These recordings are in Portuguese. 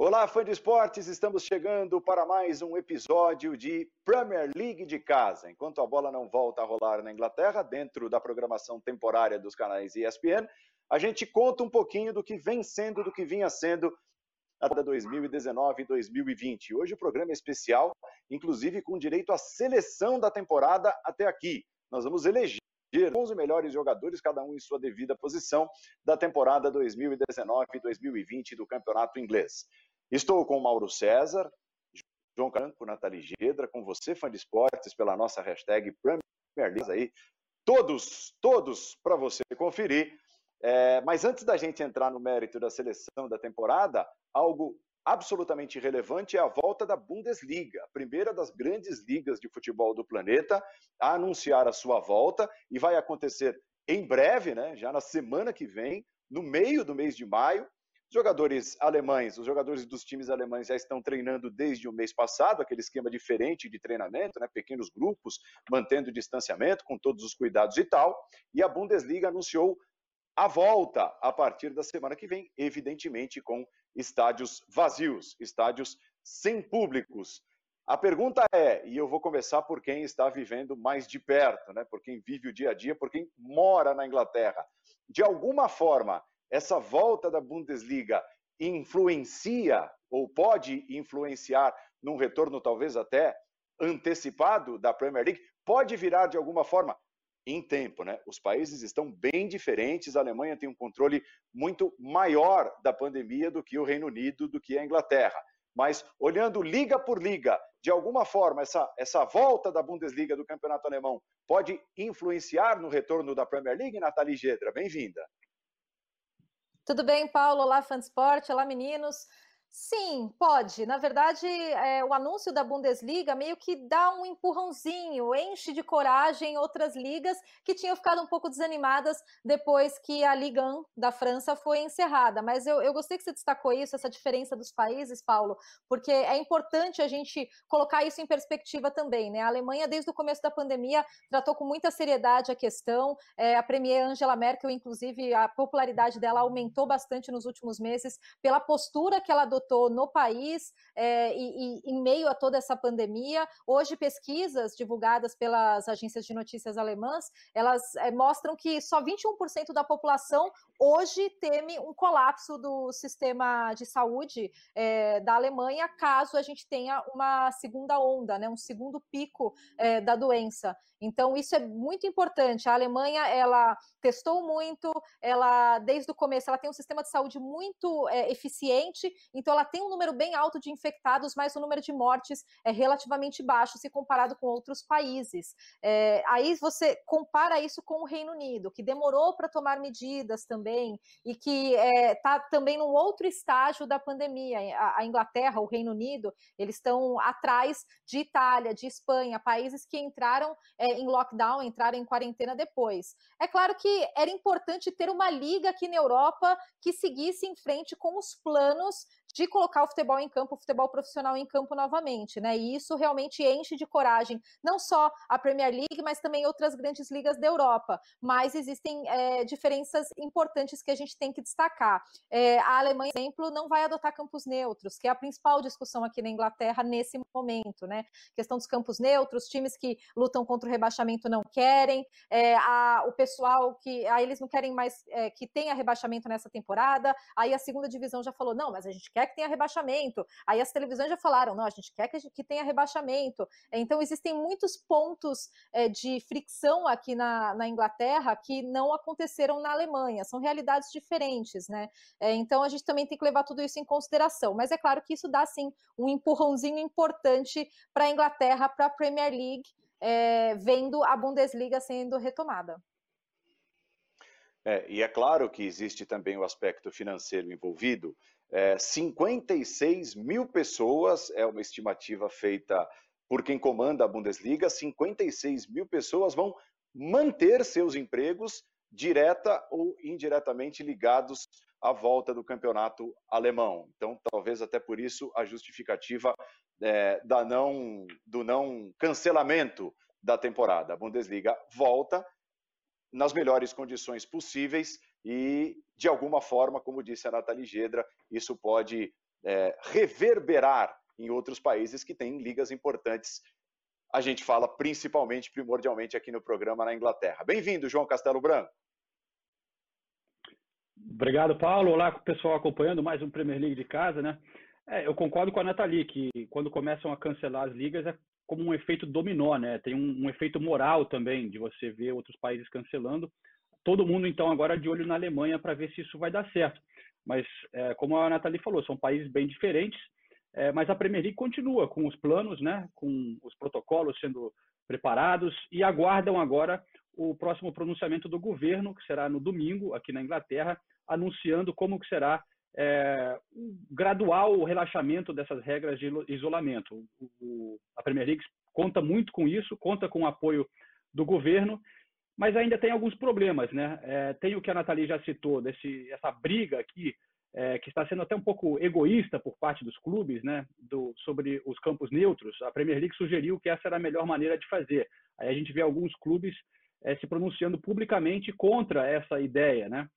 Olá, fã de esportes, estamos chegando para mais um episódio de Premier League de casa. Enquanto a bola não volta a rolar na Inglaterra, dentro da programação temporária dos canais ESPN, a gente conta um pouquinho do que vem sendo, do que vinha sendo a 2019 e 2020. Hoje o programa é especial, inclusive com direito à seleção da temporada até aqui. Nós vamos eleger 11 melhores jogadores, cada um em sua devida posição, da temporada 2019-2020 do Campeonato Inglês. Estou com Mauro César, João Franco, Nathalie Gedra, com você, fã de esportes, pela nossa hashtag Premier League aí. Todos, todos para você conferir. É, mas antes da gente entrar no mérito da seleção da temporada, algo absolutamente relevante é a volta da Bundesliga, a primeira das grandes ligas de futebol do planeta, a anunciar a sua volta e vai acontecer em breve, né, já na semana que vem, no meio do mês de maio, jogadores alemães, os jogadores dos times alemães já estão treinando desde o mês passado, aquele esquema diferente de treinamento, né, pequenos grupos, mantendo o distanciamento, com todos os cuidados e tal. E a Bundesliga anunciou a volta a partir da semana que vem, evidentemente com estádios vazios, estádios sem públicos. A pergunta é, e eu vou começar por quem está vivendo mais de perto, né? por quem vive o dia a dia, por quem mora na Inglaterra. De alguma forma, essa volta da Bundesliga influencia ou pode influenciar num retorno talvez até antecipado da Premier League? Pode virar de alguma forma em tempo, né? Os países estão bem diferentes. A Alemanha tem um controle muito maior da pandemia do que o Reino Unido, do que a Inglaterra. Mas olhando liga por liga, de alguma forma essa, essa volta da Bundesliga do Campeonato Alemão pode influenciar no retorno da Premier League, Nathalie Gedra? Bem-vinda. Tudo bem, Paulo? Olá, fã de esporte. Olá, meninos. Sim, pode. Na verdade, é, o anúncio da Bundesliga meio que dá um empurrãozinho, enche de coragem outras ligas que tinham ficado um pouco desanimadas depois que a Liga 1 da França foi encerrada. Mas eu, eu gostei que você destacou isso, essa diferença dos países, Paulo, porque é importante a gente colocar isso em perspectiva também. Né? A Alemanha, desde o começo da pandemia, tratou com muita seriedade a questão. É, a Premier Angela Merkel, inclusive, a popularidade dela aumentou bastante nos últimos meses pela postura que ela adotou adotou no país é, e, e, em meio a toda essa pandemia. Hoje, pesquisas divulgadas pelas agências de notícias alemãs, elas é, mostram que só 21% da população hoje teme um colapso do sistema de saúde é, da Alemanha caso a gente tenha uma segunda onda, né, um segundo pico da doença. Então isso é muito importante. A Alemanha ela testou muito, ela desde o começo ela tem um sistema de saúde muito é, eficiente, então ela tem um número bem alto de infectados, mas o número de mortes é relativamente baixo se comparado com outros países. É, aí você compara isso com o Reino Unido, que demorou para tomar medidas também e que está é, também num outro estágio da pandemia. A, a Inglaterra, o Reino Unido, eles estão atrás de Itália, de Espanha, países que entraram em lockdown, entraram em quarentena depois. É claro que era importante ter uma liga aqui na Europa que seguisse em frente com os planos de colocar o futebol em campo, o futebol profissional em campo novamente, né? E isso realmente enche de coragem, não só a Premier League, mas também outras grandes ligas da Europa. Mas existem é, diferenças importantes que a gente tem que destacar. É, a Alemanha, por exemplo, não vai adotar campos neutros, que é a principal discussão aqui na Inglaterra nesse momento, né? Questão dos campos neutros, times que lutam contra o rebaixamento não querem, é, a, o pessoal que aí eles não querem mais é, que tenha rebaixamento nessa temporada. Aí a segunda divisão já falou: não, mas a gente quer que tenha rebaixamento. Aí as televisões já falaram, não, a gente quer que, que tenha rebaixamento. Então existem muitos pontos é, de fricção aqui na, na, Inglaterra que não aconteceram na Alemanha, são realidades diferentes, né? É, então a gente também tem que levar tudo isso em consideração. Mas é claro que isso dá sim um empurrãozinho importante para a Inglaterra, para a Premier League, é, vendo a Bundesliga sendo retomada. É, e é claro que existe também o aspecto financeiro envolvido. É, 56 mil pessoas é uma estimativa feita por quem comanda a Bundesliga. 56 mil pessoas vão manter seus empregos direta ou indiretamente ligados à volta do campeonato alemão. Então, talvez até por isso a justificativa é, da não, do não cancelamento da temporada. A Bundesliga volta nas melhores condições possíveis e, de alguma forma, como disse a Nathalie Gedra, isso pode é, reverberar em outros países que têm ligas importantes. A gente fala principalmente, primordialmente aqui no programa na Inglaterra. Bem-vindo, João Castelo Branco. Obrigado, Paulo. Olá, pessoal acompanhando mais um Premier League de casa, né? É, eu concordo com a Nathalie que quando começam a cancelar as ligas é como um efeito dominó, né? Tem um, um efeito moral também de você ver outros países cancelando. Todo mundo então agora de olho na Alemanha para ver se isso vai dar certo. Mas é, como a Nathalie falou, são países bem diferentes. É, mas a Premier League continua com os planos, né? Com os protocolos sendo preparados e aguardam agora o próximo pronunciamento do governo, que será no domingo aqui na Inglaterra, anunciando como que será é, um gradual relaxamento dessas regras de isolamento. O, o, a Premier League conta muito com isso, conta com o apoio do governo, mas ainda tem alguns problemas, né? É, tem o que a Nathalie já citou, desse, essa briga aqui, é, que está sendo até um pouco egoísta por parte dos clubes, né? Do, sobre os campos neutros. A Premier League sugeriu que essa era a melhor maneira de fazer. Aí a gente vê alguns clubes é, se pronunciando publicamente contra essa ideia, né?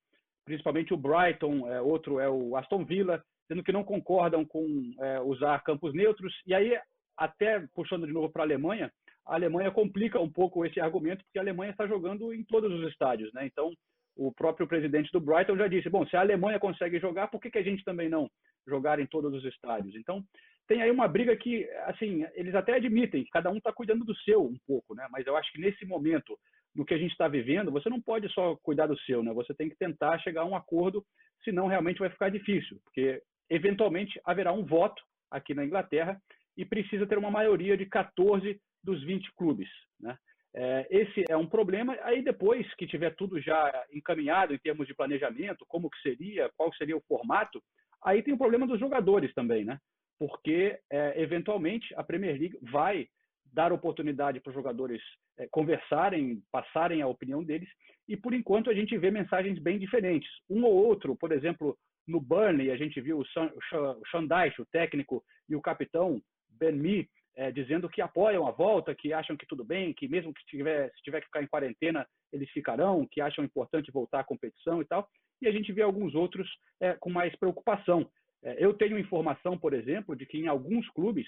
principalmente o Brighton, é, outro é o Aston Villa, sendo que não concordam com é, usar campos neutros. E aí, até puxando de novo para a Alemanha, a Alemanha complica um pouco esse argumento, porque a Alemanha está jogando em todos os estádios. Né? Então, o próprio presidente do Brighton já disse: bom, se a Alemanha consegue jogar, por que, que a gente também não jogar em todos os estádios? Então, tem aí uma briga que, assim, eles até admitem, cada um está cuidando do seu um pouco, né? mas eu acho que nesse momento no que a gente está vivendo, você não pode só cuidar do seu, né? Você tem que tentar chegar a um acordo, senão realmente vai ficar difícil, porque eventualmente haverá um voto aqui na Inglaterra e precisa ter uma maioria de 14 dos 20 clubes, né? É, esse é um problema. Aí depois que tiver tudo já encaminhado em termos de planejamento, como que seria, qual seria o formato, aí tem o problema dos jogadores também, né? Porque é, eventualmente a Premier League vai dar oportunidade para os jogadores é, conversarem, passarem a opinião deles, e por enquanto a gente vê mensagens bem diferentes. Um ou outro, por exemplo, no Burnley, a gente viu o Dyche, o técnico, e o capitão Ben Mee, é, dizendo que apoiam a volta, que acham que tudo bem, que mesmo que tiver, se tiver que ficar em quarentena, eles ficarão, que acham importante voltar à competição e tal. E a gente vê alguns outros é, com mais preocupação. É, eu tenho informação, por exemplo, de que em alguns clubes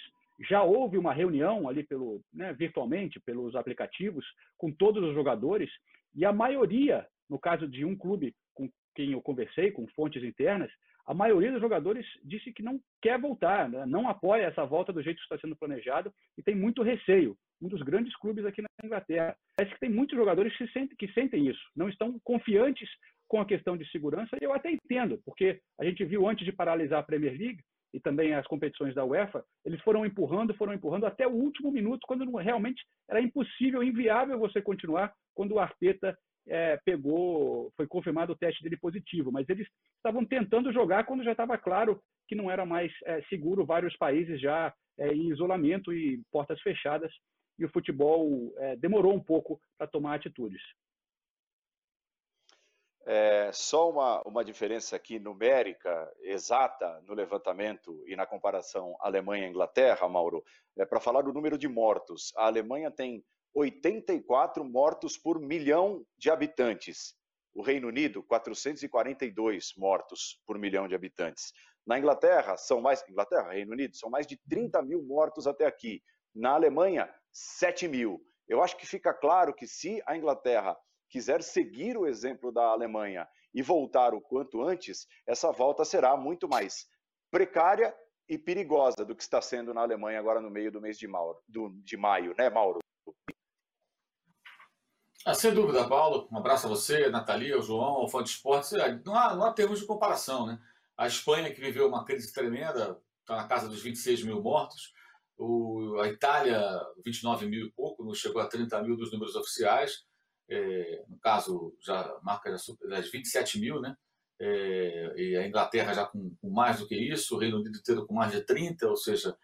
já houve uma reunião ali pelo, né, virtualmente pelos aplicativos com todos os jogadores e a maioria, no caso de um clube com quem eu conversei, com fontes internas, a maioria dos jogadores disse que não quer voltar, né, não apoia essa volta do jeito que está sendo planejado e tem muito receio. Um dos grandes clubes aqui na Inglaterra. Parece que tem muitos jogadores que sentem, que sentem isso, não estão confiantes com a questão de segurança, e eu até entendo, porque a gente viu antes de paralisar a Premier League, e também as competições da UEFA, eles foram empurrando, foram empurrando até o último minuto, quando realmente era impossível, inviável você continuar, quando o Arteta é, pegou, foi confirmado o teste dele positivo, mas eles estavam tentando jogar quando já estava claro que não era mais é, seguro, vários países já é, em isolamento e portas fechadas, e o futebol é, demorou um pouco para tomar atitudes. É, só uma, uma diferença aqui numérica exata no levantamento e na comparação Alemanha-Inglaterra, Mauro, é para falar do número de mortos. A Alemanha tem 84 mortos por milhão de habitantes. O Reino Unido, 442 mortos por milhão de habitantes. Na Inglaterra, são mais. Inglaterra, Reino Unido, são mais de 30 mil mortos até aqui. Na Alemanha, 7 mil. Eu acho que fica claro que se a Inglaterra quiser seguir o exemplo da Alemanha e voltar o quanto antes, essa volta será muito mais precária e perigosa do que está sendo na Alemanha agora no meio do mês de, maio, do, de maio, né, Mauro? Ah, sem dúvida, Paulo. Um abraço a você, a Nathalie, ao João, ao Fã de Esportes. Não há, não há termos de comparação, né? A Espanha, que viveu uma crise tremenda, está na casa dos 26 mil mortos. O, a Itália, 29 mil e pouco, chegou a 30 mil dos números oficiais é, no caso, já marca das 27 mil, né? É, e a Inglaterra já com, com, mais do que isso, o Reino Unido inteiro com mais de 30, ou seja,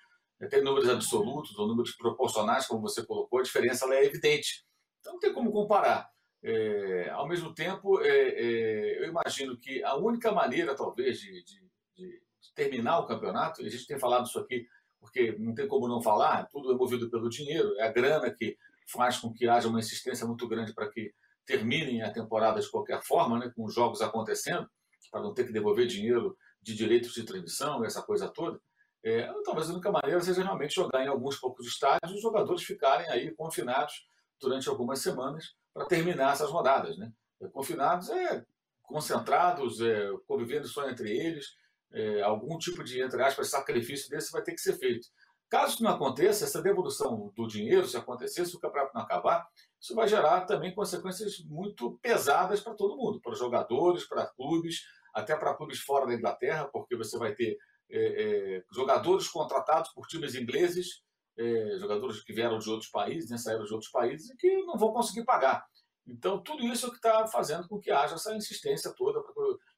tem números absolutos ou números proporcionais, como você colocou, a diferença é evidente. Então não tem como comparar. É, ao mesmo tempo, é, é, eu imagino que a única maneira, talvez, de, de, de, terminar o campeonato, e a gente tem falado isso aqui porque não tem como não falar, tudo é movido pelo dinheiro, é a grana que faz com que haja uma insistência muito grande para que terminem a temporada de qualquer forma, né, com os jogos acontecendo, para não ter que devolver dinheiro de direitos de transmissão, essa coisa toda, é, talvez a única maneira seja realmente jogar em alguns poucos estádios e os jogadores ficarem aí confinados durante algumas semanas para terminar essas rodadas. Né? É, confinados é concentrados, é, convivendo só entre eles, é, algum tipo de, entre aspas, sacrifício desse vai ter que ser feito. Caso isso não aconteça, essa devolução do dinheiro, se acontecer, se o campeonato não acabar, isso vai gerar também consequências muito pesadas para todo mundo, para jogadores, para clubes, até para clubes fora da Inglaterra, porque você vai ter é, é, jogadores contratados por times ingleses, é, jogadores que vieram de outros países, né, saíram de outros países, e que não vão conseguir pagar. Então, tudo isso é o que está fazendo com que haja essa insistência toda para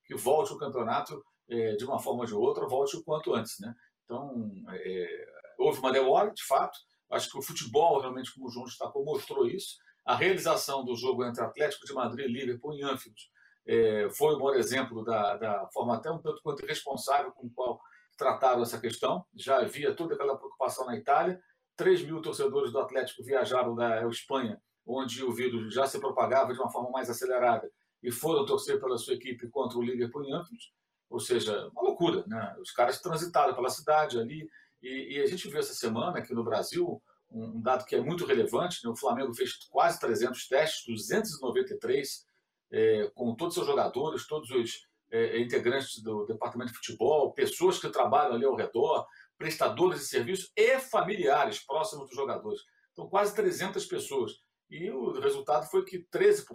que volte o campeonato é, de uma forma ou de outra, volte o quanto antes. Né? Então, é, houve uma demora, de fato. Acho que o futebol, realmente, como o João destacou, mostrou isso. A realização do jogo entre Atlético de Madrid e Liverpool em Anfield é, foi um bom exemplo da, da forma até um tanto quanto responsável com o qual trataram essa questão. Já havia toda aquela preocupação na Itália. 3 mil torcedores do Atlético viajaram da Espanha, onde o vírus já se propagava de uma forma mais acelerada, e foram torcer pela sua equipe contra o Liverpool em Anfield. Ou seja, uma loucura. Né? Os caras transitaram pela cidade ali, e, e, a gente viu essa semana aqui no Brasil um, dado que é muito relevante: né? o Flamengo fez quase 300 testes, 293, é, com todos os seus jogadores, todos os é, integrantes do departamento de futebol, pessoas que trabalham ali ao redor, prestadores de serviço e familiares próximos dos jogadores. Então, quase 300 pessoas. E o resultado foi que 13%,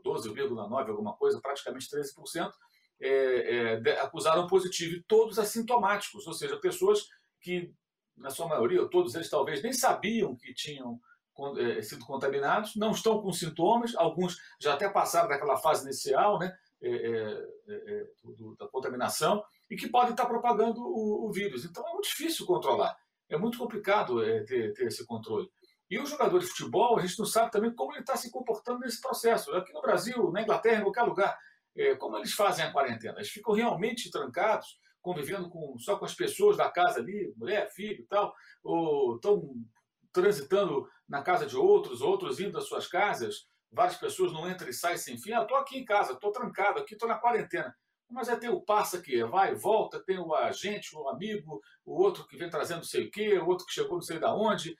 12,9%, alguma coisa, praticamente 13%, é, é, acusaram positivo, e todos assintomáticos, ou seja, pessoas que, na sua maioria, todos eles talvez nem sabiam que tinham é, sido contaminados, não estão com sintomas, alguns já até passaram daquela fase inicial né, é, é, é do, da contaminação, e que podem estar propagando o, o, vírus. Então é muito difícil controlar, é muito complicado é, ter, ter esse controle. E o jogador de futebol, a gente não sabe também como ele está se comportando nesse processo. Aqui no Brasil, na Inglaterra, em qualquer lugar, é, como eles fazem a quarentena? Eles ficam realmente trancados, convivendo com, só com as pessoas da casa ali, mulher, filho e tal, ou estão transitando na casa de outros, outros indo às suas casas, várias pessoas não entram e saem sem fim. Ah, estou aqui em casa, estou trancado aqui, estou na quarentena. Mas é ter o passa que vai e volta, tem o agente, o amigo, o outro que vem trazendo não sei o quê, o outro que chegou não sei de onde.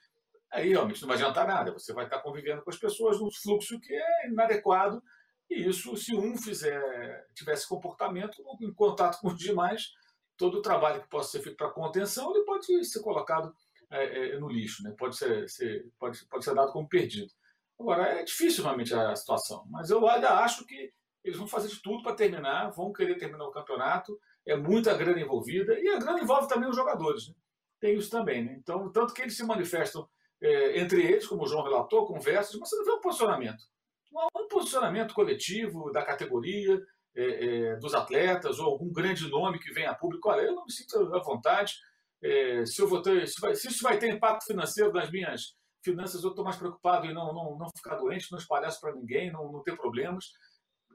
Aí realmente não vai adiantar nada. Você vai estar convivendo com as pessoas num fluxo que é inadequado. E isso, se um fizer, tivesse comportamento em contato com os demais, todo o trabalho que possa ser feito para contenção ele pode ser colocado é, é, no lixo, né? pode, ser, ser, pode, pode ser dado como perdido. Agora, é difícil realmente a situação, mas eu ainda acho que eles vão fazer de tudo para terminar, vão querer terminar o campeonato, é muita grana envolvida, e a grana envolve também os jogadores. Né? Tem isso também. Né? Então, tanto que eles se manifestam é, entre eles, como o João relatou, conversas, mas você não vê um posicionamento. Não há um posicionamento coletivo da categoria, é, é, dos atletas, ou algum grande nome que venha a público. Olha, eu não me sinto à vontade. É, se, eu vou ter, se, vai, se isso vai ter impacto financeiro nas minhas finanças, eu estou mais preocupado em não, não, não ficar doente, não espalhar isso para ninguém, não, não ter problemas.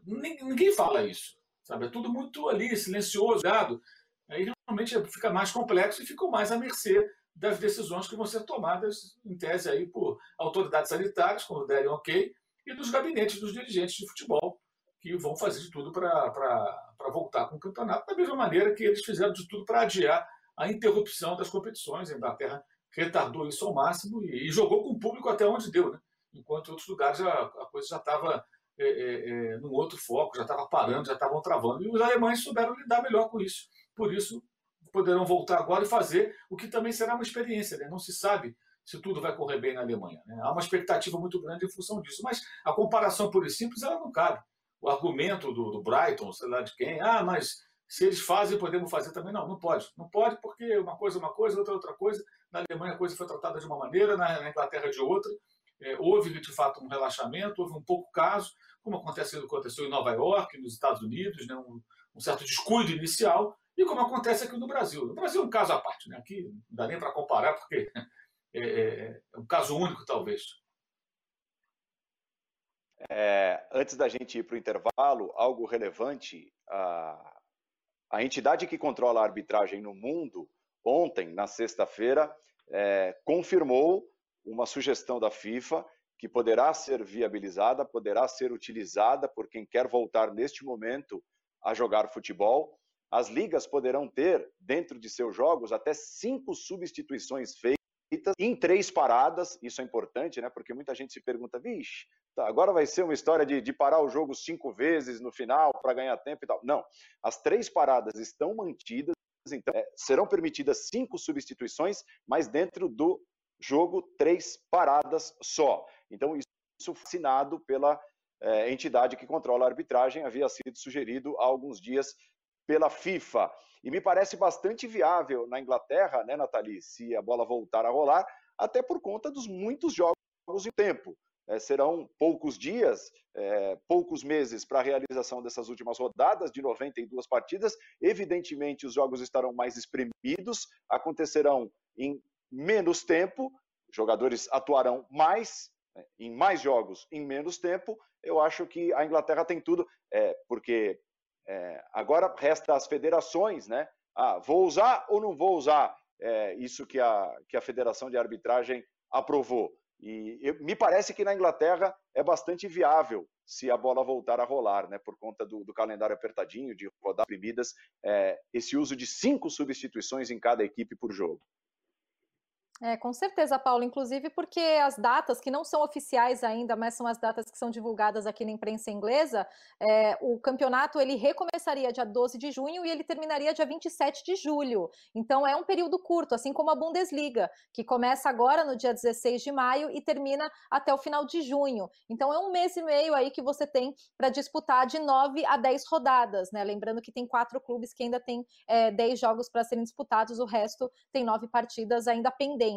Ninguém fala isso, sabe? É tudo muito ali, silencioso, dado. Aí realmente fica mais complexo e fica mais à mercê das decisões que vão ser tomadas, em tese, aí, por autoridades sanitárias, quando derem ok, e dos gabinetes dos dirigentes de futebol, que vão fazer de tudo para voltar com o campeonato, da mesma maneira que eles fizeram de tudo para adiar a interrupção das competições. A Inglaterra retardou isso ao máximo e, e jogou com o público até onde deu, né? enquanto em outros lugares a, a coisa já estava é, é, é, num outro foco, já estava parando, já estavam travando. E os alemães souberam lidar melhor com isso. Por isso, poderão voltar agora e fazer o que também será uma experiência. Né? Não se sabe se tudo vai correr bem na Alemanha. Né? Há uma expectativa muito grande em função disso. Mas a comparação pura e simples ela não cabe. O argumento do, do Brighton, sei lá de quem, ah, mas se eles fazem, podemos fazer também. Não, não pode. Não pode porque uma coisa é uma coisa, outra é outra coisa. Na Alemanha a coisa foi tratada de uma maneira, na, Inglaterra de outra. É, houve, de fato, um relaxamento, houve um pouco caso, como acontece, aconteceu em Nova York, nos Estados Unidos, né, um, um certo descuido inicial, e como acontece aqui no Brasil. No Brasil é um caso à parte, né? aqui não dá nem para comparar, porque é, é, é, um caso único, talvez. É, antes da gente ir para o intervalo, algo relevante: a, a entidade que controla a arbitragem no mundo, ontem, na sexta-feira, é, confirmou uma sugestão da FIFA que poderá ser viabilizada, poderá ser utilizada por quem quer voltar neste momento a jogar futebol as ligas poderão ter, dentro de seus jogos, até cinco substituições feitas em três paradas. Isso é importante, né? Porque muita gente se pergunta, vixe, tá, agora vai ser uma história de, de parar o jogo cinco vezes no final para ganhar tempo e tal. Não, as três paradas estão mantidas, então é, serão permitidas cinco substituições, mas dentro do jogo, três paradas só. Então, isso assinado pela é, entidade que controla a arbitragem, havia sido sugerido há alguns dias pela FIFA. E me parece bastante viável na Inglaterra, né, Nathalie, se a bola voltar a rolar, até por conta dos muitos jogos em tempo. É, serão poucos dias, é, poucos meses para a realização dessas últimas rodadas de 92 partidas. Evidentemente, os jogos estarão mais espremidos, acontecerão em menos tempo, jogadores atuarão mais, né, em mais jogos, em menos tempo. Eu acho que a Inglaterra tem tudo, é, porque é, agora resta as federações, né? Ah, vou usar ou não vou usar é, isso que a, que a Federação de Arbitragem aprovou. E eu, me parece que na Inglaterra é bastante viável se a bola voltar a rolar, né? Por conta do, do calendário apertadinho, de rodar primidas, é, esse uso de cinco substituições em cada equipe por jogo. É, com certeza, Paulo, inclusive porque as datas que não são oficiais ainda, mas são as datas que são divulgadas aqui na imprensa inglesa, é, o campeonato ele recomeçaria dia 12 de junho e ele terminaria dia 27 de julho. Então é um período curto, assim como a Bundesliga, que começa agora no dia 16 de maio e termina até o final de junho. Então é um mês e meio aí que você tem para disputar de 9 a 10 rodadas, né? Lembrando que tem quatro clubes que ainda têm é, 10 jogos para serem disputados, o resto tem nove partidas ainda pendentes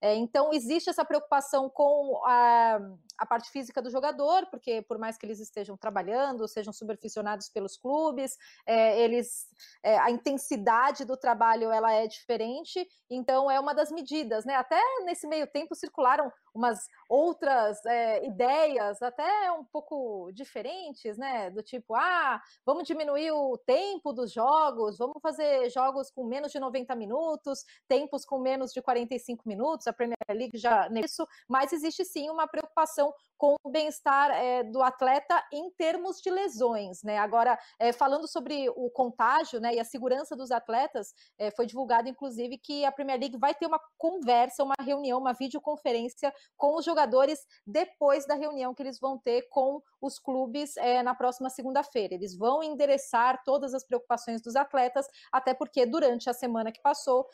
É, então, existe essa preocupação com a, a, parte física do jogador, porque por mais que eles estejam trabalhando, sejam supervisionados pelos clubes, é, eles é, a intensidade do trabalho ela é diferente, então é uma das medidas, né? Até nesse meio tempo circularam umas outras é, ideias até um pouco diferentes, né? Do tipo, ah, vamos diminuir o tempo dos jogos, vamos fazer jogos com menos de 90 minutos, tempos com menos de 45 minutos, a Premier League já nisso, mas existe sim uma preocupação know com o bem-estar é, do atleta em termos de lesões, né? Agora, é, falando sobre o contágio, né, e a segurança dos atletas, é, foi divulgado, inclusive, que a Premier League vai ter uma conversa, uma reunião, uma videoconferência com os jogadores depois da reunião que eles vão ter com os clubes na próxima segunda-feira. Eles vão endereçar todas as preocupações dos atletas, até porque durante a semana que passou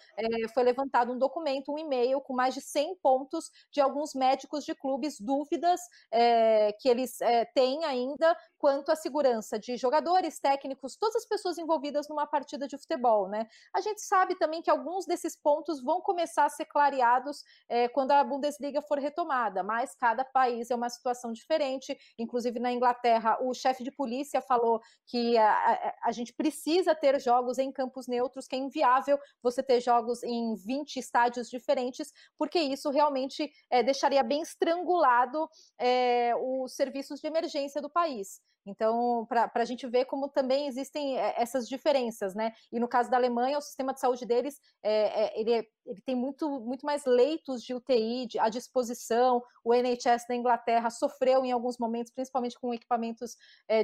foi levantado um documento, um e-mail com mais de 100 pontos de alguns médicos de clubes, dúvidas é, que eles têm ainda quanto à segurança de jogadores, técnicos, todas as pessoas envolvidas numa partida de futebol, né? A gente sabe também que alguns desses pontos vão começar a ser clareados quando a Bundesliga for retomada, mas cada país é uma situação diferente, inclusive na Inglaterra, o chefe de polícia falou que a, a, a, gente precisa ter jogos em campos neutros, que é inviável você ter jogos em 20 estádios diferentes, porque isso realmente é, deixaria bem estrangulado é, os serviços de emergência do país. Então, para a gente ver como também existem eh, essas diferenças, né? E no caso da Alemanha, o sistema de saúde deles, é, é, ele, é, ele, tem muito, muito mais leitos de UTI de, à disposição. O NHS da Inglaterra sofreu em alguns momentos, principalmente com equipamentos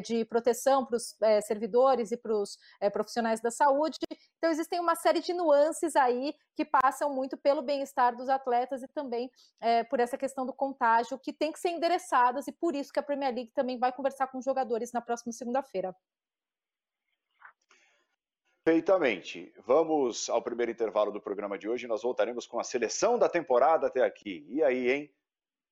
de proteção para os servidores e para os profissionais da saúde. Então, existem uma série de nuances aí que passam muito pelo bem-estar dos atletas e também por essa questão do contágio, que tem que ser endereçadas, e por isso que a Premier League também vai conversar com jogadores jogadores na próxima segunda-feira. Perfeitamente. Vamos ao primeiro intervalo do programa de hoje. Nós voltaremos com a seleção da temporada até aqui. E aí, hein?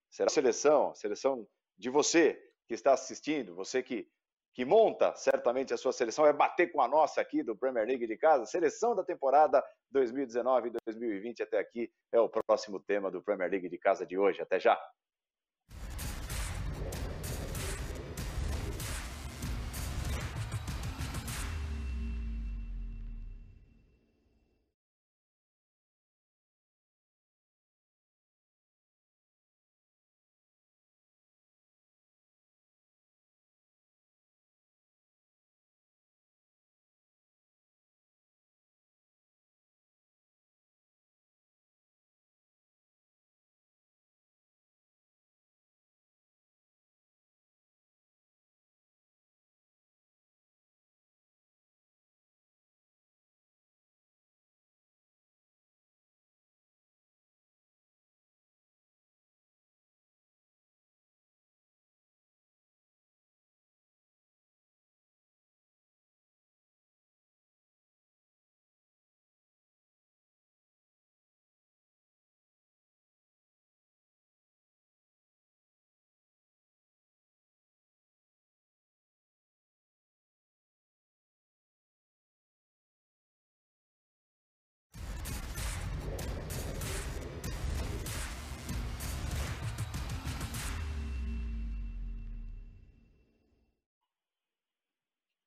Será a seleção, a seleção de você que está assistindo, você que, que monta certamente a sua seleção, vai bater com a nossa aqui do Premier League de casa. Seleção da temporada 2019 2020 até aqui é o próximo tema do Premier League de casa de hoje. Até já!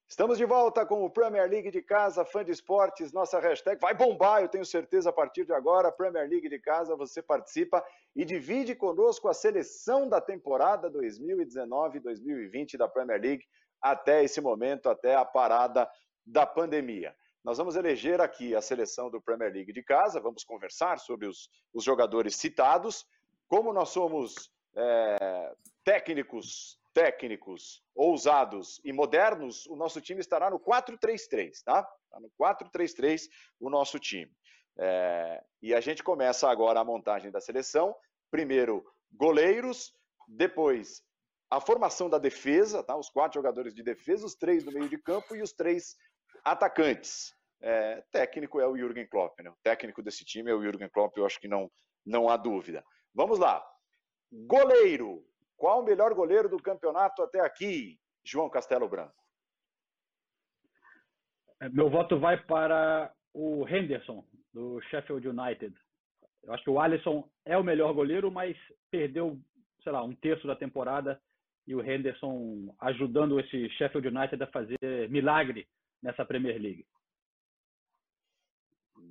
Estamos de volta com o Premier League de casa, fã de esportes, nossa hashtag vai bombar, eu tenho certeza, a partir de agora, Premier League de casa, você participa e divide conosco a seleção da temporada 2019-2020 da Premier League até esse momento, até a parada da pandemia. Nós vamos eleger aqui a seleção do Premier League de casa, vamos conversar sobre os, os jogadores citados. Como nós somos é, técnicos técnicos, ousados e modernos, o nosso time estará no 4-3-3, tá? Está no 4-3-3 o nosso time. É, e a gente começa agora a montagem da seleção. Primeiro, goleiros, depois a formação da defesa, tá? Os quatro jogadores de defesa, os três do meio de campo e os três atacantes. É, técnico é o Jürgen Klopp, né? O técnico desse time é o Jürgen Klopp, eu acho que não, não há dúvida. Vamos lá. Goleiro, qual o melhor goleiro do campeonato até aqui, João Castelo Branco? É, meu voto vai para o Henderson, do Sheffield United. Eu acho que o Alisson é o melhor goleiro, mas perdeu, sei lá, um terço da temporada e o Henderson ajudando esse Sheffield United a fazer milagre nessa Premier League.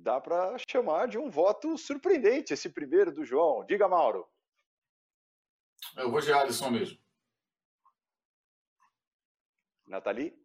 Dá para chamar de um voto surpreendente esse primeiro do João. Diga, Mauro. Eu vou de Alisson mesmo. Nathalie?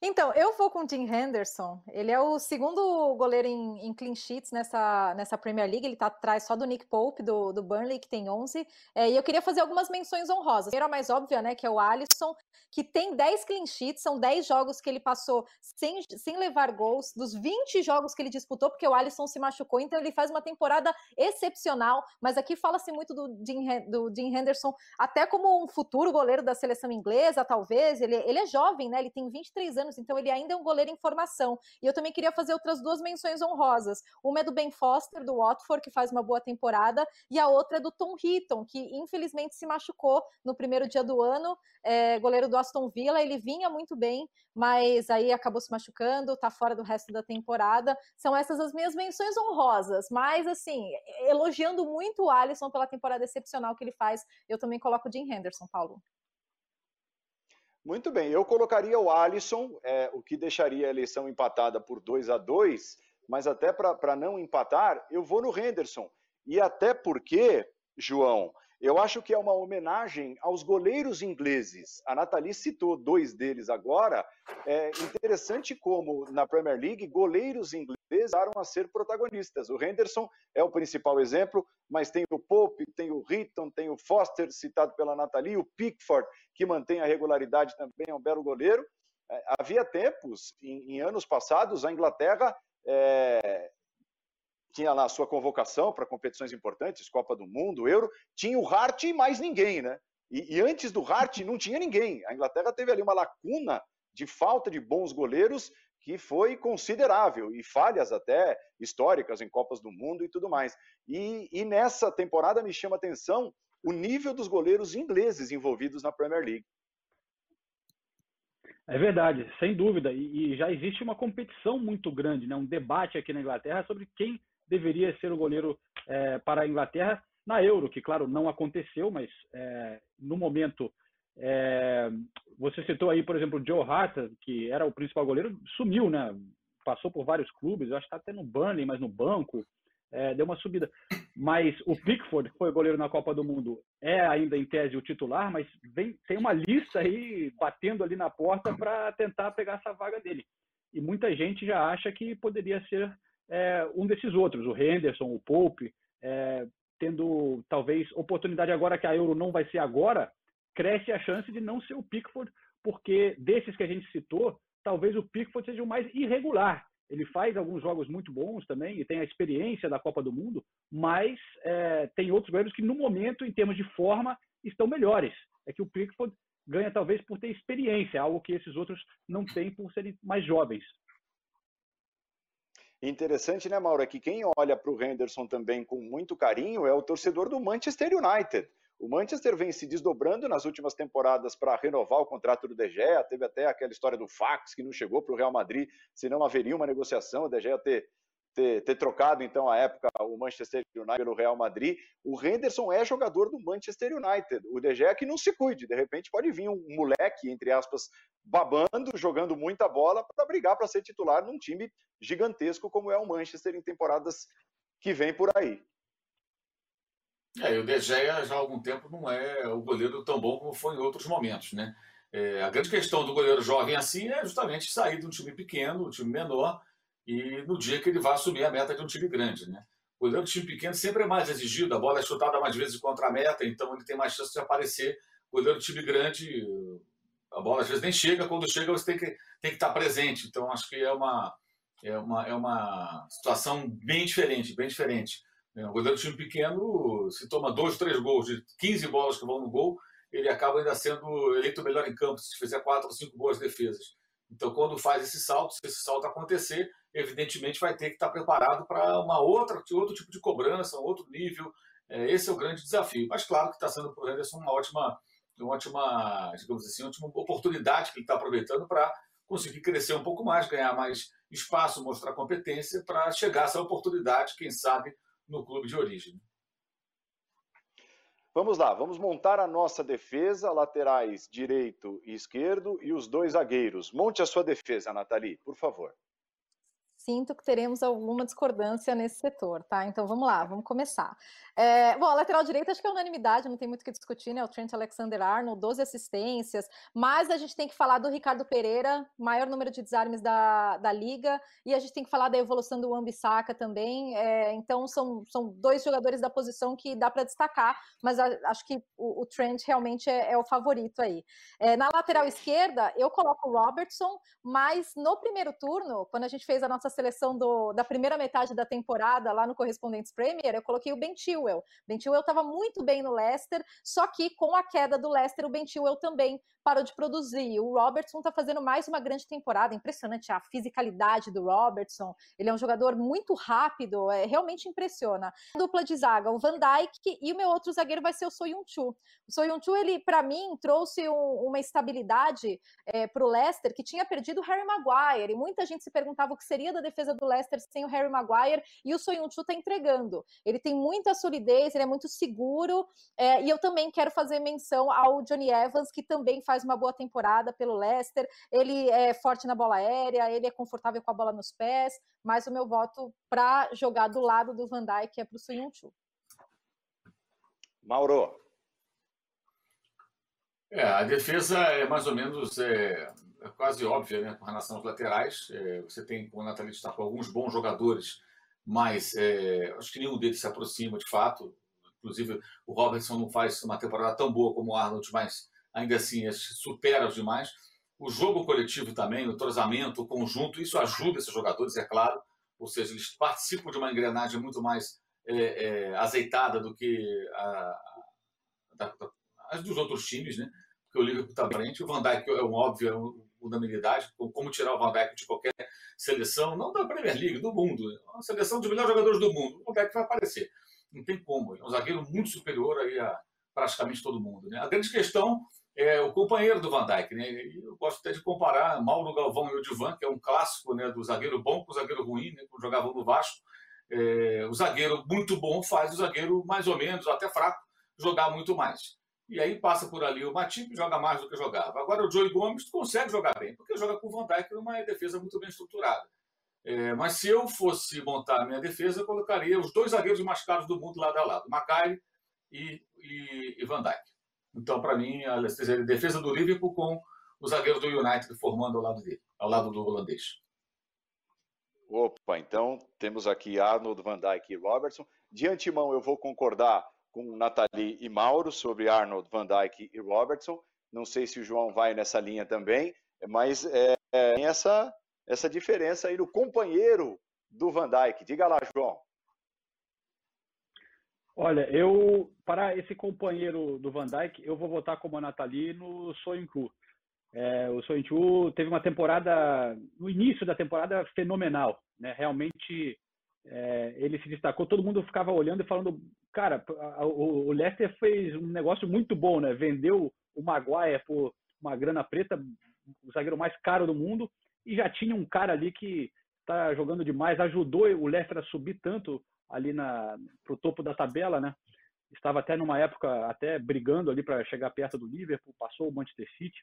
Então, eu vou com o Jim Henderson. Ele é o segundo goleiro em, em clean sheets nessa, nessa Premier League. Ele está atrás só do Nick Pope, do, do Burnley, que tem 11. É, e eu queria fazer algumas menções honrosas. A mais óbvia, né, que é o Alisson, que tem 10 clean sheets. São 10 jogos que ele passou sem, sem levar gols, dos 20 jogos que ele disputou, porque o Alisson se machucou. Então, ele faz uma temporada excepcional. Mas aqui fala-se muito do Jim, do Henderson, até como um futuro goleiro da seleção inglesa, talvez. Ele, ele é jovem, né? Ele tem 23 anos anos, então ele ainda é um goleiro em formação. E eu também queria fazer outras duas menções honrosas. Uma é do Ben Foster, do Watford, que faz uma boa temporada, e a outra é do Tom Heaton, que infelizmente se machucou no primeiro dia do ano, é, goleiro do Aston Villa, ele vinha muito bem, mas aí acabou se machucando, tá fora do resto da temporada. São essas as minhas menções honrosas, mas assim, elogiando muito o Alisson pela temporada excepcional que ele faz, eu também coloco o Jim Henderson, Paulo. Muito bem, eu colocaria o Alisson, é, o que deixaria a eleição empatada por 2 a 2 mas até para não empatar, eu vou no Henderson. E até porque, João, eu acho que é uma homenagem aos goleiros ingleses. A Nathalie citou dois deles agora. É interessante como na Premier League goleiros ingleses passaram a ser protagonistas. O Henderson é o principal exemplo, mas tem o Pope, tem o Hitton, tem o Foster, citado pela Nathalie, o Pickford, que mantém a regularidade também, é um belo goleiro. É, havia tempos, em, em anos passados, a Inglaterra é, tinha lá a sua convocação para competições importantes, Copa do Mundo, Euro, tinha o Hart e mais ninguém, né? E, e, antes do Hart não tinha ninguém. A Inglaterra teve ali uma lacuna de falta de bons goleiros que foi considerável e falhas até históricas em Copas do Mundo e tudo mais. E, e nessa temporada me chama atenção o nível dos goleiros ingleses envolvidos na Premier League. É verdade, sem dúvida. E, e, já existe uma competição muito grande, né? um debate aqui na Inglaterra sobre quem deveria ser o goleiro é, para a Inglaterra na Euro, que, claro, não aconteceu, mas é, no momento é, você citou aí, por exemplo, o Joe Hart, que era o principal goleiro, sumiu, né? Passou por vários clubes, acho que está até no Burnley, mas no banco, é, deu uma subida. Mas o Pickford, que foi goleiro na Copa do Mundo, é ainda em tese o titular, mas vem, tem uma lista aí batendo ali na porta para tentar pegar essa vaga dele. E muita gente já acha que poderia ser é, um desses outros, o Henderson, o Pope, é, tendo talvez oportunidade agora que a Euro não vai ser agora, cresce a chance de não ser o Pickford, porque desses que a gente citou, talvez o Pickford seja o mais irregular. Ele faz alguns jogos muito bons também e tem a experiência da Copa do Mundo, mas é, tem outros goleiros que, no momento, em termos de forma, estão melhores. É que o Pickford ganha talvez por ter experiência, algo que esses outros não têm por serem mais jovens. Interessante, né, Mauro? É que quem olha para o Henderson também com muito carinho é o torcedor do Manchester United. O Manchester vem se desdobrando nas últimas temporadas para renovar o contrato do De Gea. Teve até aquela história do fax que não chegou para o Real Madrid, se não haveria uma negociação, o De Gea ter, ter, ter, trocado, então, à época, o Manchester United pelo Real Madrid. O Henderson é jogador do Manchester United. O De Gea é que não se cuide. De repente pode vir um moleque, entre aspas, babando, jogando muita bola para brigar para ser titular num time gigantesco como é o Manchester em temporadas que vem por aí. É, o De Gea já há algum tempo não é o goleiro tão bom como foi em outros momentos, né? É, a grande questão do goleiro jovem assim é justamente sair de um time pequeno, um time menor, e no dia que ele vai assumir a meta de um time grande, né? O goleiro de time pequeno sempre é mais exigido, a bola é chutada mais vezes contra a meta, então ele tem mais chance de aparecer. O goleiro de time grande, a bola às vezes nem chega, quando chega você tem que, tem que estar presente. Então acho que é uma, é uma, é uma situação bem diferente, bem diferente. É, o goleiro de time pequeno, se toma dois, três gols de 15 bolas que vão no gol, ele acaba ainda sendo eleito melhor em campo, se fizer quatro ou cinco boas defesas. Então, quando faz esse salto, se esse salto acontecer, evidentemente vai ter que estar preparado para uma outra, outro tipo de cobrança, um outro nível. É, esse é o grande desafio. Mas claro que está sendo para o Henderson uma ótima, uma ótima, digamos assim, uma ótima oportunidade que ele está aproveitando para conseguir crescer um pouco mais, ganhar mais espaço, mostrar competência para chegar a essa oportunidade, quem sabe, no clube de origem. Vamos lá, vamos montar a nossa defesa, laterais direito e esquerdo e os dois zagueiros. Monte a sua defesa, Nathalie, por favor sinto que teremos alguma discordância nesse setor, tá? Então vamos lá, vamos começar. É, bom, a lateral direita acho que é unanimidade, não tem muito o que discutir, né? O Trent Alexander-Arnold, 12 assistências, mas a gente tem que falar do Ricardo Pereira, maior número de desarmes da, da liga, e a gente tem que falar da evolução do Wambisaka também. É, então são, são dois jogadores da posição que dá para destacar, mas a, acho que o, o, Trent realmente é, é o favorito aí. É, na lateral esquerda, eu coloco o Robertson, mas no primeiro turno, quando a gente fez a nossa seleção do, da primeira metade da temporada lá no Correspondentes Premier, eu coloquei o Ben Chilwell. Ben Chilwell estava muito bem no Leicester, só que com a queda do Leicester, o Ben Chilwell também parou de produzir. O Robertson está fazendo mais uma grande temporada, impressionante a fisicalidade do Robertson. Ele é um jogador muito rápido, é, realmente impressiona. Dupla de zaga, o Van Dijk e o meu outro zagueiro vai ser o Soyuncu. O Soyuncu, ele para mim trouxe um, uma estabilidade é, para o Leicester que tinha perdido o Harry Maguire e muita gente se perguntava o que seria da defesa do Leicester sem o Harry Maguire e o Soyuncu está entregando. Ele tem muita solidez, ele é muito seguro é, e eu também quero fazer menção ao Johnny Evans que também faz uma boa temporada pelo Leicester, ele é forte na bola aérea, ele é confortável com a bola nos pés, mas o meu voto para jogar do lado do Van Dijk é para o Soyuncu. Mauro. É, a defesa é mais ou menos é, é quase óbvia né, com relação aos laterais. É, você tem, como o Nathalie destacou, alguns bons jogadores, mas é, acho que nenhum deles se aproxima de fato. Inclusive, o Robertson não faz uma temporada tão boa como o Arnold, mas ainda assim supera os demais. O jogo coletivo também, o trozamento, o conjunto, isso ajuda esses jogadores, é claro. Ou seja, eles participam de uma engrenagem muito mais é, é, azeitada do que a, a, a, dos outros times, né? Porque o Liverpool está frente, o Van Dijk é uma óbvia unanimidade, como tirar o Van Dijk de qualquer seleção, não da Premier League, do mundo. Uma seleção dos melhores jogadores do mundo. O Van Dijk vai aparecer. Não tem como. É um zagueiro muito superior aí a praticamente todo mundo. Né? A grande questão é o companheiro do Van Dijk. Né? Eu gosto até de comparar Mauro Galvão e o Divan, que é um clássico né, do zagueiro bom com o zagueiro ruim, né, quando jogavam no Vasco. É, o zagueiro muito bom faz o zagueiro mais ou menos, até fraco, jogar muito mais. E aí passa por ali o Matip, joga mais do que jogava. Agora o Joey Gomes consegue jogar bem, porque joga com Van Dijk numa defesa muito bem estruturada. É, mas se eu fosse montar a minha defesa, eu colocaria os dois zagueiros mais caros do mundo lado a lado, Macaire e, e, e Van Dijk. Então, para mim, a defesa do Liverpool com o zagueiro do United formando ao lado dele, ao lado do holandês. Opa, então temos aqui Arnold, Van Dijk e Robertson. De antemão, eu vou concordar com Nathalie e Mauro sobre Arnold, Van Dijk e Robertson. Não sei se o João vai nessa linha também, mas é, é, essa, essa diferença aí do companheiro do Van Dijk. Diga lá, João. Olha, eu, para esse companheiro do Van Dijk, eu vou votar como a Nathalie no Soyuncu. É, o Soyuncu teve uma temporada, no início da temporada, fenomenal. Né? Realmente, é, ele se destacou. Todo mundo ficava olhando e falando, cara, o, Leicester fez um negócio muito bom, né? Vendeu o Maguire por uma grana preta, o zagueiro mais caro do mundo, e já tinha um cara ali que está jogando demais, ajudou o Leicester a subir tanto ali para o topo da tabela, né? Estava até numa época até brigando ali para chegar perto do Liverpool, passou o Manchester City,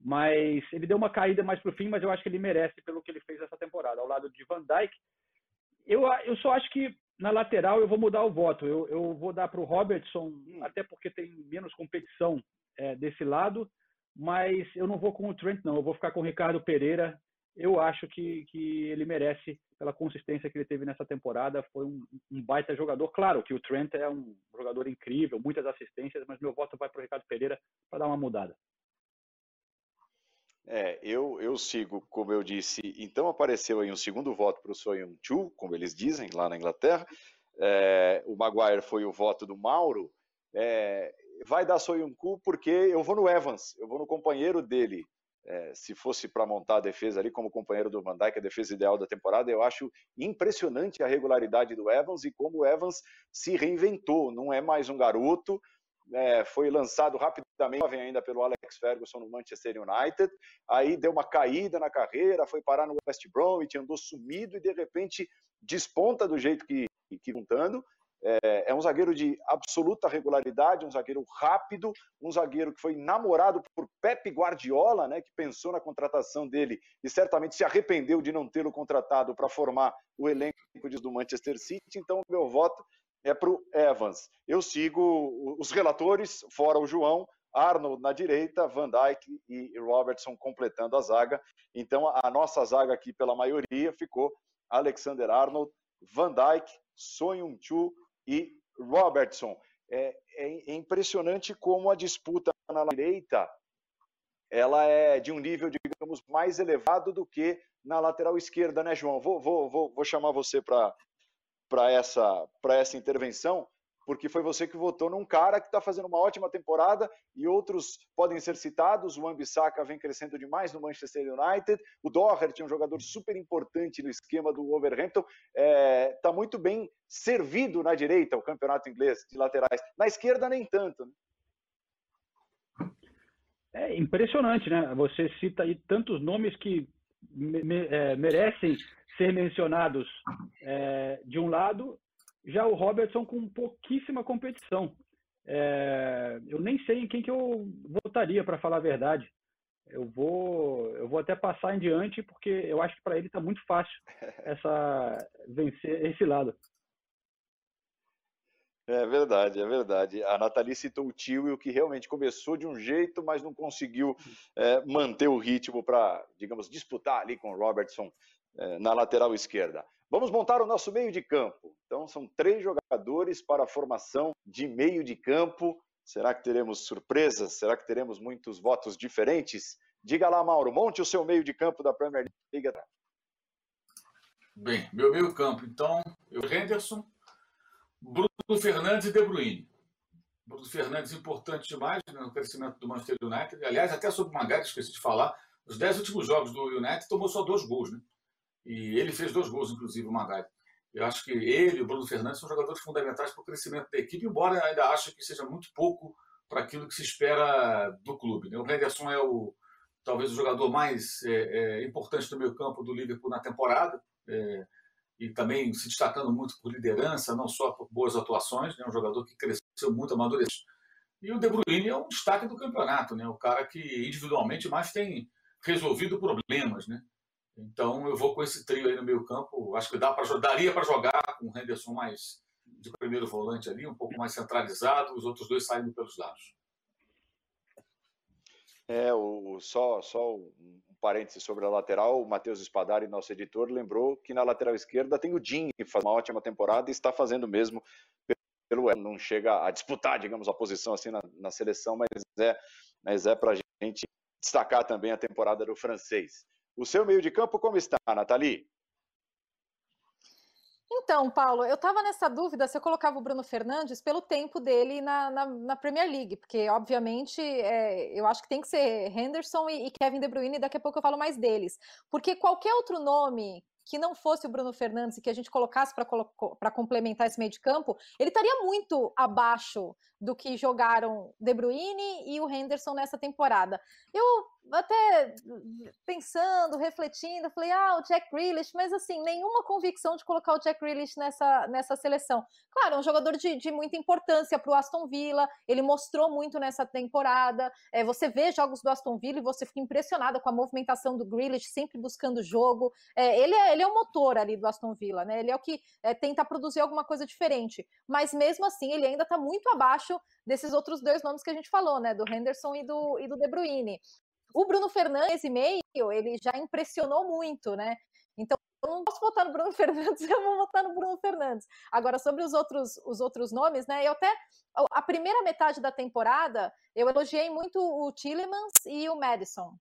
mas ele deu uma caída mais para o fim, mas eu acho que ele merece pelo que ele fez essa temporada. Ao lado de Van Dijk, eu, eu só acho que na lateral eu vou mudar o voto. Eu, eu vou dar para o Robertson, hum. até porque tem menos competição é, desse lado, mas eu não vou com o Trent, não. Eu vou ficar com o Ricardo Pereira. Eu acho que, que ele merece pela consistência que ele teve nessa temporada. Foi um, um baita jogador. Claro que o Trent é um jogador incrível, muitas assistências, mas meu voto vai para o Ricardo Pereira para dar uma mudada. É, eu, eu sigo, como eu disse, então apareceu aí um segundo voto para o Soyun Chu, como eles dizem lá na Inglaterra. É, o Maguire foi o voto do Mauro. É, vai dar Soyuncu porque eu vou no Evans, eu vou no companheiro dele. É, se fosse para montar a defesa ali como companheiro do Van Dijk, a defesa ideal da temporada, eu acho impressionante a regularidade do Evans e como o Evans se reinventou. Não é mais um garoto, é, foi lançado rapidamente, jovem ainda pelo Alex Ferguson no Manchester United, aí deu uma caída na carreira, foi parar no West Bromwich, andou sumido e de repente desponta do jeito que, que juntando. É, é, um zagueiro de absoluta regularidade, um zagueiro rápido, um zagueiro que foi namorado por Pepe Guardiola, né, que pensou na contratação dele e certamente se arrependeu de não tê-lo contratado para formar o elenco do Manchester City. Então, meu voto é para o Evans. Eu sigo os relatores, fora o João, Arnold na direita, Van Dijk e Robertson completando a zaga. Então, a nossa zaga aqui, pela maioria, ficou Alexander Arnold, Van Dijk, Chu e Robertson. É, é, é, impressionante como a disputa na direita ela é de um nível, digamos, mais elevado do que na lateral esquerda, né, João? Vou, vou, vou, vou chamar você para para essa, essa intervenção, porque foi você que votou num cara que está fazendo uma ótima temporada e outros podem ser citados. O Ambissaca vem crescendo demais no Manchester United. O Doherty é um jogador super importante no esquema do Wolverhampton. Está é, tá muito bem servido na direita, o campeonato inglês de laterais. Na esquerda, nem tanto. Né? É impressionante, né? Você cita aí tantos nomes que me, me, é, merecem ser mencionados é, de um lado, já o Robertson com pouquíssima competição. É, eu nem sei em quem que eu votaria, para falar a verdade. Eu vou, eu vou até passar em diante, porque eu acho que para ele está muito fácil essa vencer esse lado. É verdade, é verdade. A Nathalie citou o tio e o que realmente começou de um jeito, mas não conseguiu é, manter o ritmo para, digamos, disputar ali com o Robertson é, na lateral esquerda. Vamos montar o nosso meio de campo. Então, são três jogadores para a formação de meio de campo. Será que teremos surpresas? Será que teremos muitos votos diferentes? Diga lá, Mauro, monte o seu meio de campo da Premier League. Bem, meu meio campo, então, eu Henderson, Bruno Fernandes e De Bruyne. Bruno Fernandes importante demais né, no crescimento do Manchester United. Aliás, até sobre o Magalhães, esqueci de falar, os dez últimos jogos do United tomou só dois gols, né? E ele fez dois gols, inclusive, o Magai. Eu acho que ele e o Bruno Fernandes são jogadores fundamentais para o crescimento da equipe, embora ainda ache que seja muito pouco para aquilo que se espera do clube. Né? O Henderson é o talvez o jogador mais é, é, importante do meio campo do Liverpool na temporada é, e também se destacando muito por liderança, não só por boas atuações, né? um jogador que cresceu muito, amadureceu. E o De Bruyne é um destaque do campeonato, né? o cara que individualmente mais tem resolvido problemas, né? Então eu vou com esse trio aí no meio campo. Acho que dá pra, daria para jogar com o Henderson mais de primeiro volante ali, um pouco mais centralizado, os outros dois saindo pelos lados. É, o, só, só parêntese sobre a lateral, o Matheus Espadari, nosso editor, lembrou que na lateral esquerda tem o Dinho, que faz uma ótima temporada e está fazendo mesmo pelo não chega a disputar, digamos, a posição assim na, na seleção, mas é, mas é para a gente destacar também a temporada do francês. O seu meio de campo como está, Nathalie? Então, Paulo, eu estava nessa dúvida se eu colocava o Bruno Fernandes pelo tempo dele na, na, na Premier League, porque, obviamente, é, eu acho que tem que ser Henderson e, e Kevin De Bruyne, e daqui a pouco eu falo mais deles. Porque qualquer outro nome que não fosse o Bruno Fernandes e que a gente colocasse para complementar esse meio de campo, ele estaria muito abaixo do que jogaram De Bruyne e o Henderson nessa temporada. Eu até pensando, refletindo, falei, ah, o Jack Grealish, mas assim, nenhuma convicção de colocar o Jack Grealish nessa, nessa seleção. Claro, é um jogador de, de muita importância para o Aston Villa, ele mostrou muito nessa temporada. É, você vê jogos do Aston Villa e você fica impressionada com a movimentação do Grealish, sempre buscando jogo. É, ele, é, ele é o motor ali do Aston Villa, né? Ele é o que é, tenta produzir alguma coisa diferente. Mas mesmo assim, ele ainda está muito abaixo desses outros dois nomes que a gente falou, né? Do Henderson e do, e do De Bruyne. O Bruno Fernandes, e meio, ele já impressionou muito, né? Então, eu não posso votar no Bruno Fernandes, eu vou votar no Bruno Fernandes. Agora, sobre os outros, os outros nomes, né? Eu até. A primeira metade da temporada, eu elogiei muito o Tillemans e o Madison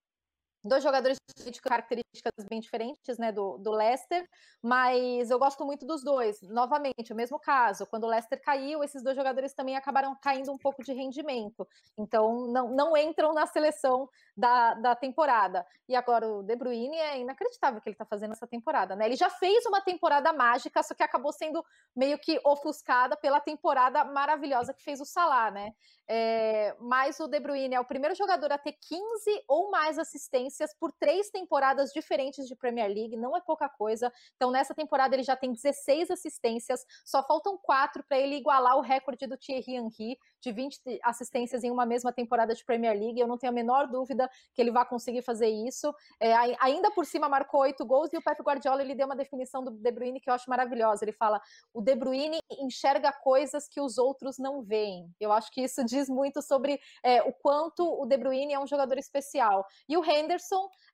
dois jogadores de características bem diferentes, né, do, do Leicester, mas eu gosto muito dos dois. Novamente, o mesmo caso, quando o Leicester caiu, esses dois jogadores também acabaram caindo um pouco de rendimento, então não, não entram na seleção da, da temporada. E agora o De Bruyne é inacreditável que ele está fazendo essa temporada, né? Ele já fez uma temporada mágica, só que acabou sendo meio que ofuscada pela temporada maravilhosa que fez o Salah, né? É, mas o De Bruyne é o primeiro jogador a ter 15 ou mais assistências por três temporadas diferentes de Premier League, não é pouca coisa. Então, nessa temporada, ele já tem 16 assistências, só faltam quatro para ele igualar o recorde do Thierry Henry de 20 assistências em uma mesma temporada de Premier League. Eu não tenho a menor dúvida que ele vai conseguir fazer isso. É, ainda por cima, marcou oito gols e o Pep Guardiola ele deu uma definição do De Bruyne que eu acho maravilhosa. Ele fala: o De Bruyne enxerga coisas que os outros não veem. Eu acho que isso diz muito sobre é, o quanto o De Bruyne é um jogador especial. E o Henderson,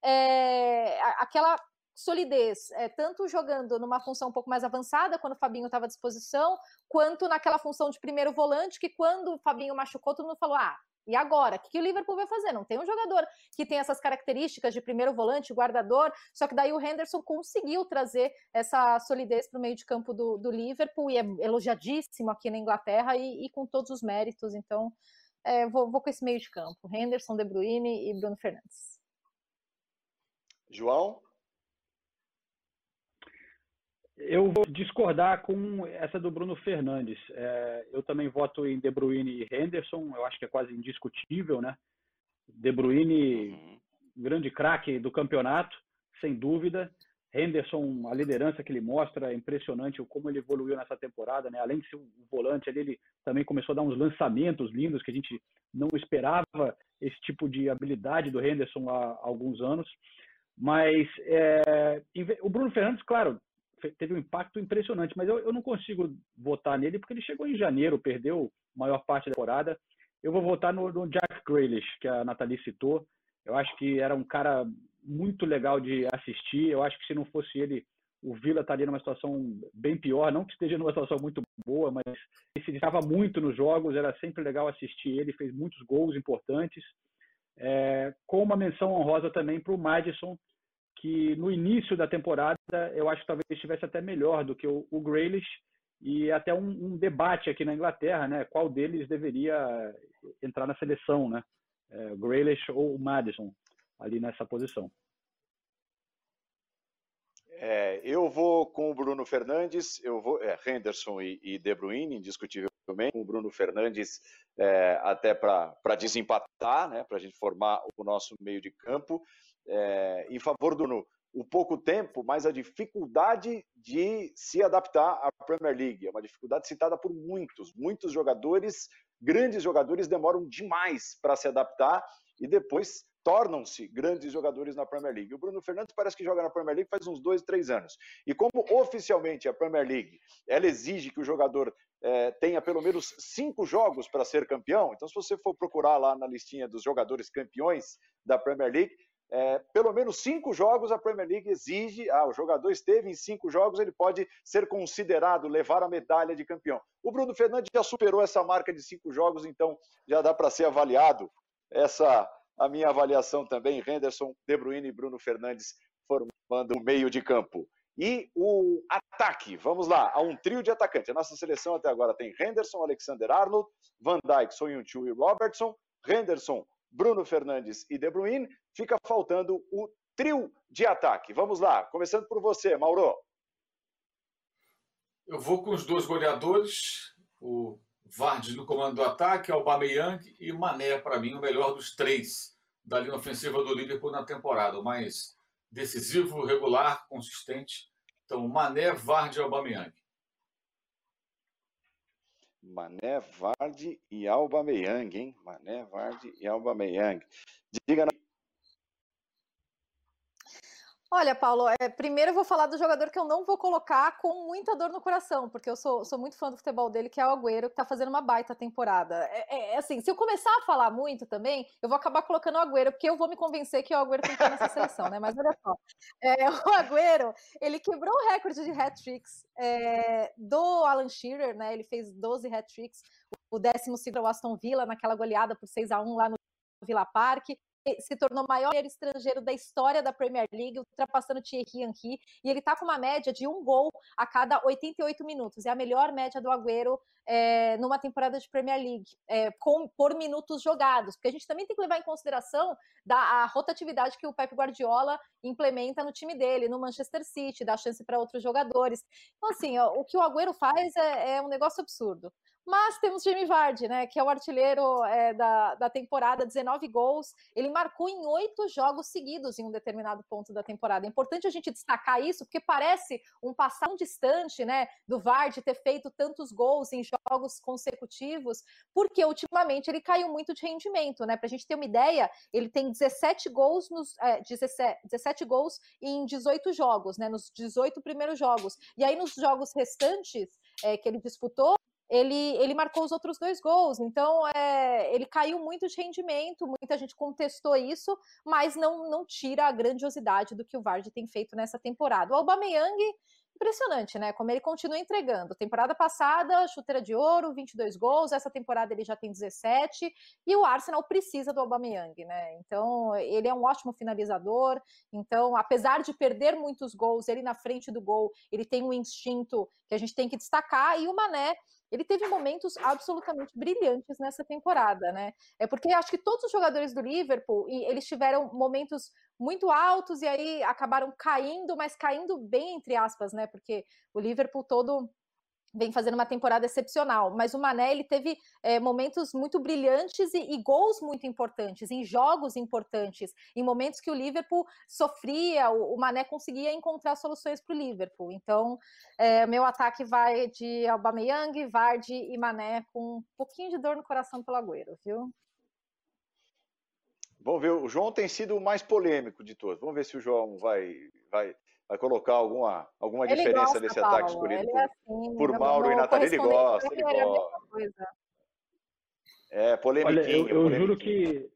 é, aquela solidez, é, tanto jogando numa função um pouco mais avançada, quando o Fabinho estava à disposição, quanto naquela função de primeiro volante, que quando o Fabinho machucou, todo mundo falou: ah, e agora? O que, que o Liverpool vai fazer? Não tem um jogador que tem essas características de primeiro volante, guardador, só que daí o Henderson conseguiu trazer essa solidez para o meio de campo do, do, Liverpool e é elogiadíssimo aqui na Inglaterra e, e com todos os méritos. Então, é, vou, vou com esse meio de campo: Henderson, De Bruyne e Bruno Fernandes. João? Eu vou discordar com essa do Bruno Fernandes. É, eu também voto em De Bruyne e Henderson. Eu acho que é quase indiscutível, né? De Bruyne, uhum. grande craque do campeonato, sem dúvida. Henderson, a liderança que ele mostra é impressionante como ele evoluiu nessa temporada, né? Além de ser um volante, ele também começou a dar uns lançamentos lindos que a gente não esperava esse tipo de habilidade do Henderson há alguns anos. Mas é, o Bruno Fernandes, claro, teve um impacto impressionante, mas eu, eu não consigo votar nele porque ele chegou em janeiro, perdeu a maior parte da temporada. Eu vou votar no, no Jack Grealish, que a Nathalie citou. Eu acho que era um cara muito legal de assistir. Eu acho que se não fosse ele, o Vila estaria numa situação bem pior. Não que esteja numa situação muito boa, mas ele se dedicava muito nos jogos. Era sempre legal assistir ele. Fez muitos gols importantes. É, com uma menção honrosa também para o Madison, que no início da temporada eu acho que talvez estivesse até melhor do que o, o Grealish e até um, um, debate aqui na Inglaterra, né? Qual deles deveria entrar na seleção, né? É, Grealish ou Madison ali nessa posição. É, eu vou com o Bruno Fernandes, eu vou é, Henderson e, e De Bruyne, indiscutivelmente, com o Bruno Fernandes é, até para desempatar, né, para a gente formar o nosso meio de campo é, em favor do o pouco tempo, mas a dificuldade de se adaptar à Premier League. É uma dificuldade citada por muitos. Muitos jogadores, grandes jogadores, demoram demais para se adaptar e depois tornam-se grandes jogadores na Premier League. O Bruno Fernandes parece que joga na Premier League faz uns dois, três anos. E como oficialmente a Premier League ela exige que o jogador é, tenha pelo menos cinco jogos para ser campeão, então se você for procurar lá na listinha dos jogadores campeões da Premier League, é, pelo menos cinco jogos a Premier League exige, ah, o jogador esteve em cinco jogos, ele pode ser considerado levar a medalha de campeão. O Bruno Fernandes já superou essa marca de cinco jogos, então já dá para ser avaliado. Essa a minha avaliação também, Henderson, De Bruyne e Bruno Fernandes formando o meio de campo. E o ataque, vamos lá, há um trio de atacante. A nossa seleção até agora tem Henderson, Alexander Arnold, Van Dijk, Son Heung-Chu e Robertson. Henderson, Bruno Fernandes e De Bruyne, fica faltando o trio de ataque. Vamos lá, começando por você, Mauro. Eu vou com os dois goleadores, o Vardy no comando do ataque, Aubameyang e Mané, para mim, o melhor dos três da linha ofensiva do Liverpool na temporada. O mais decisivo, regular, consistente. Então, Mané, Vardy e Aubameyang. Mané, Vardy e Aubameyang, hein? Mané, Vardy e Aubameyang. Diga Olha, Paulo, é, primeiro eu vou falar do jogador que eu não vou colocar com muita dor no coração, porque eu sou, sou muito fã do futebol dele, que é o Agüero, que tá fazendo uma baita temporada. É, é, é assim, se eu começar a falar muito também, eu vou acabar colocando o Agüero, porque eu vou me convencer que o Agüero tem que estar nessa seleção, né? Mas olha só, é, o Agüero, ele quebrou o recorde de hat-tricks é, do Alan Shearer, né? Ele fez 12 hat-tricks, o décimo segundo o Aston Villa, naquela goleada por 6 a 1 lá no Villa Park se tornou o maior estrangeiro da história da Premier League, ultrapassando Thierry Henry, e ele está com uma média de um gol a cada 88 minutos. É a melhor média do Agüero é, numa temporada de Premier League, é, com, por minutos jogados, porque a gente também tem que levar em consideração da, a rotatividade que o Pep Guardiola implementa no time dele, no Manchester City, dá chance para outros jogadores. Então, assim, o que o Agüero faz é, é um negócio absurdo. Mas temos Jamie Vardy, né, que é o artilheiro é, da, da temporada, 19 gols. Ele marcou em oito jogos seguidos em um determinado ponto da temporada. É importante a gente destacar isso, porque parece um passado distante, né, do Vardy ter feito tantos gols em jogos consecutivos, porque ultimamente ele caiu muito de rendimento, né? Para a gente ter uma ideia, ele tem 17 gols nos é, 17, 17 gols em 18 jogos, né? Nos 18 primeiros jogos. E aí nos jogos restantes é, que ele disputou, ele, ele marcou os outros dois gols. Então, é, ele caiu muito de rendimento, muita gente contestou isso, mas não, não tira a grandiosidade do que o Vardy tem feito nessa temporada. O Aubameyang, impressionante, né? Como ele continua entregando. Temporada passada, chuteira de ouro, 22 gols. Essa temporada ele já tem 17. E o Arsenal precisa do Aubameyang, né? Então, ele é um ótimo finalizador. Então, apesar de perder muitos gols, ele na frente do gol, ele tem um instinto que a gente tem que destacar. E o Mané ele teve momentos absolutamente brilhantes nessa temporada, né? É porque acho que todos os jogadores do Liverpool, e eles tiveram momentos muito altos e aí acabaram caindo, mas caindo bem entre aspas, né? Porque o Liverpool todo vem fazendo uma temporada excepcional, mas o Mané ele teve é, momentos muito brilhantes e, e, gols muito importantes, em jogos importantes, em momentos que o Liverpool sofria, o, o Mané conseguia encontrar soluções para o Liverpool. Então, é, meu ataque vai de Aubameyang, Vardy e Mané com um pouquinho de dor no coração pelo Agüero, viu? Vamos ver, o João tem sido o mais polêmico de todos. Vamos ver se o João vai, vai vai colocar alguma, alguma diferença gosta, nesse Paulo. ataque escolhido por, é assim, por Mauro e Natália? Ele gosta, ele gosta. É, polêmico. Olha, eu, eu juro que.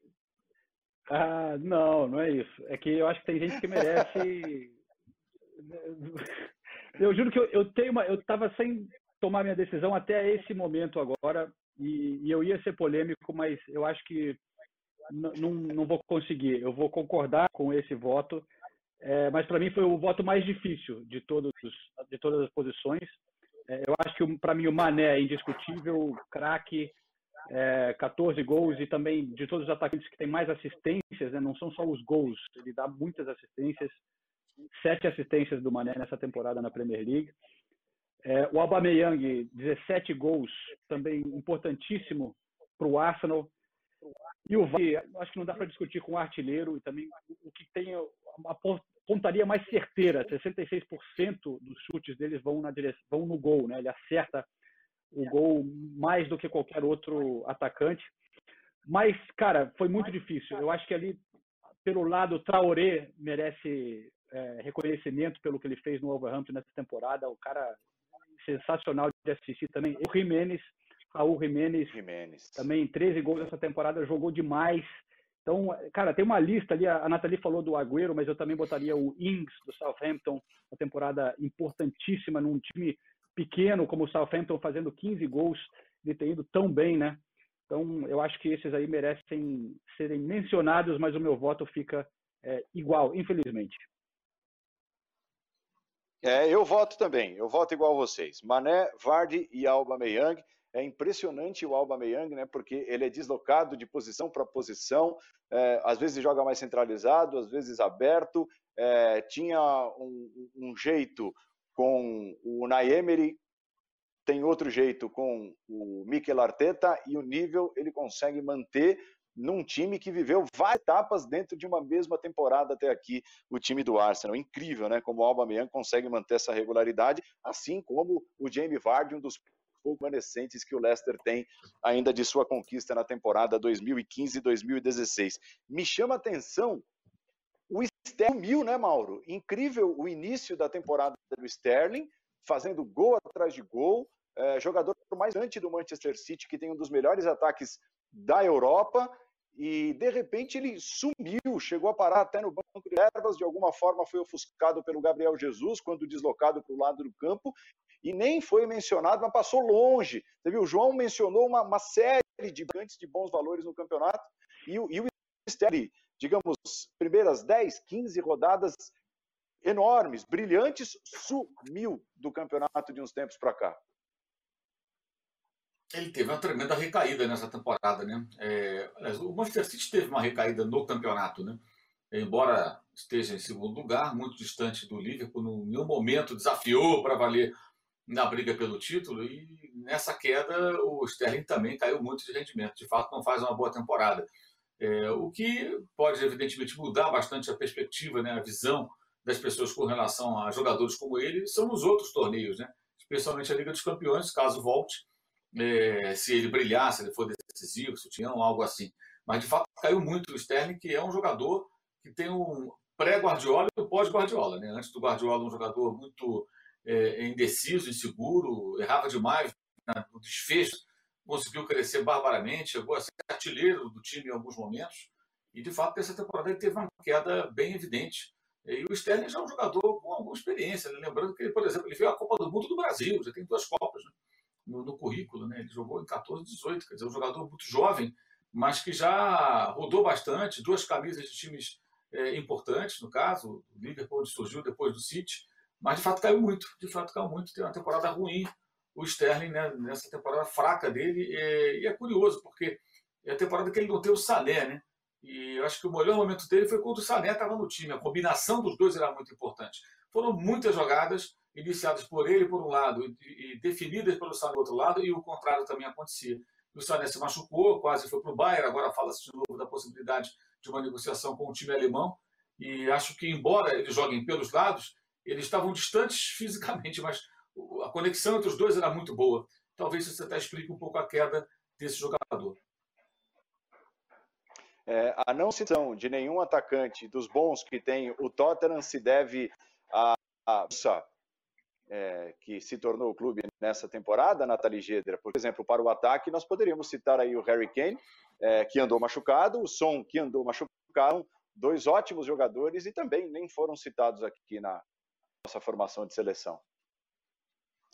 Ah, não, não é isso. É que eu acho que tem gente que merece. eu juro que eu, eu tenho uma. Eu estava sem tomar minha decisão até esse momento agora, e, e eu ia ser polêmico, mas eu acho que não, não vou conseguir. Eu vou concordar com esse voto. É, mas para mim foi o voto mais difícil de todos de todas as posições. É, eu acho que para mim o Mané é indiscutível, craque, é, 14 gols e também de todos os atacantes que têm mais assistências, né, não são só os gols, ele dá muitas assistências, sete assistências do Mané nessa temporada na Premier League. É, o Aubameyang, 17 gols, também importantíssimo para o Arsenal. E o Vardy, acho que não dá para discutir com o artilheiro e também o que tem a pontaria mais certeira, 66% dos chutes deles vão na direção, vão no gol, né? Ele acerta o gol mais do que qualquer outro atacante. Mas, cara, foi muito difícil. Eu acho que ali, pelo lado, Traoré merece é, reconhecimento pelo que ele fez no Wolverhampton nessa temporada. O cara sensacional de assistir também. O Jimenez Raul Jimenez, Jimenez. também 13 gols nessa temporada, jogou demais. Então, cara, tem uma lista ali, a Nathalie falou do Agüero, mas eu também botaria o Ings do Southampton, uma temporada importantíssima num time pequeno como o Southampton, fazendo 15 gols, ele tem ido tão bem, né? Então, eu acho que esses aí merecem serem mencionados, mas o meu voto fica é, igual, infelizmente. É, eu voto também, eu voto igual vocês. Mané, Vardy e Alba Meyang. É impressionante o Alba Meyang, né? Porque ele é deslocado de posição para posição, é, às vezes joga mais centralizado, às vezes aberto. É, tinha um, um, jeito com o Naemery tem outro jeito com o Mikel Arteta e o nível ele consegue manter num time que viveu várias etapas dentro de uma mesma temporada até aqui, o time do Arsenal. Incrível, né? Como o Aubameyang consegue manter essa regularidade, assim como o Jamie Vardy, um dos poucos remanescentes que o Leicester tem ainda de sua conquista na temporada 2015-2016. Me chama a atenção o Sterling mil, né, Mauro? Incrível o início da temporada do Sterling, fazendo gol atrás de gol, é, jogador mais antes do Manchester City, que tem um dos melhores ataques da Europa, e de repente ele sumiu, chegou a parar até no banco de ervas, de alguma forma foi ofuscado pelo Gabriel Jesus quando deslocado para o lado do campo, e nem foi mencionado, mas passou longe. Você viu, o João mencionou uma, uma série de gigantes de bons valores no campeonato, e, o, e o Sterling, digamos, primeiras 10, 15 rodadas enormes, brilhantes, sumiu do campeonato de uns tempos para cá ele teve uma tremenda recaída nessa temporada, né? É, o Manchester City teve uma recaída no campeonato, né? Embora esteja em segundo lugar, muito distante do Liverpool, em nenhum momento desafiou para valer na briga pelo título e nessa queda o Sterling também caiu muito de rendimento. De fato, não faz uma boa temporada. É, o que pode, evidentemente, mudar bastante a perspectiva, né, a visão das pessoas com relação a jogadores como ele são os outros torneios, né? especialmente a Liga dos Campeões, caso volte é, se ele brilhar, se ele for decisivo, se tinha algo assim. Mas de fato caiu muito o Sterling, que é um jogador que tem um pré-Guardiola e um pós-Guardiola. Né? Antes do Guardiola, um jogador muito é, indeciso, inseguro, errava demais né, no desfecho, conseguiu crescer barbaramente, chegou a ser artilheiro do time em alguns momentos. E de fato, nessa temporada ele teve uma queda bem evidente. E o Sterling já é um jogador com alguma experiência. Né? Lembrando que por exemplo, ele veio à Copa do Mundo do Brasil, já tem duas Copas. Né? No, no, currículo, né? Ele jogou em 14, 18, quer dizer, um jogador muito jovem, mas que já rodou bastante, duas camisas de times é, importantes, no caso, o Liverpool surgiu depois do City, mas de fato caiu muito, de fato caiu muito, tem uma temporada ruim o Sterling né, nessa temporada fraca dele, e, e é curioso, porque é a temporada que ele não tem o Sané, né? E eu acho que o melhor momento dele foi quando o Sané estava no time. A combinação dos dois era muito importante. Foram muitas jogadas iniciadas por ele por um lado e, definidas pelo Sané do outro lado, e o contrário também acontecia. O Sané se machucou, quase foi para o Bayern, agora fala-se de novo da possibilidade de uma negociação com o time alemão, e acho que, embora eles joguem pelos lados, eles estavam distantes fisicamente, mas a conexão entre os dois era muito boa. Talvez isso até explique um pouco a queda desse jogador. É, a não citação de nenhum atacante dos bons que tem o Tottenham se deve a, a é, que se tornou o clube nessa temporada, Nathalie Gedra. Por exemplo, para o ataque, nós poderíamos citar aí o Harry Kane, é, que andou machucado, o Son, que andou machucado, dois ótimos jogadores e também nem foram citados aqui na nossa formação de seleção.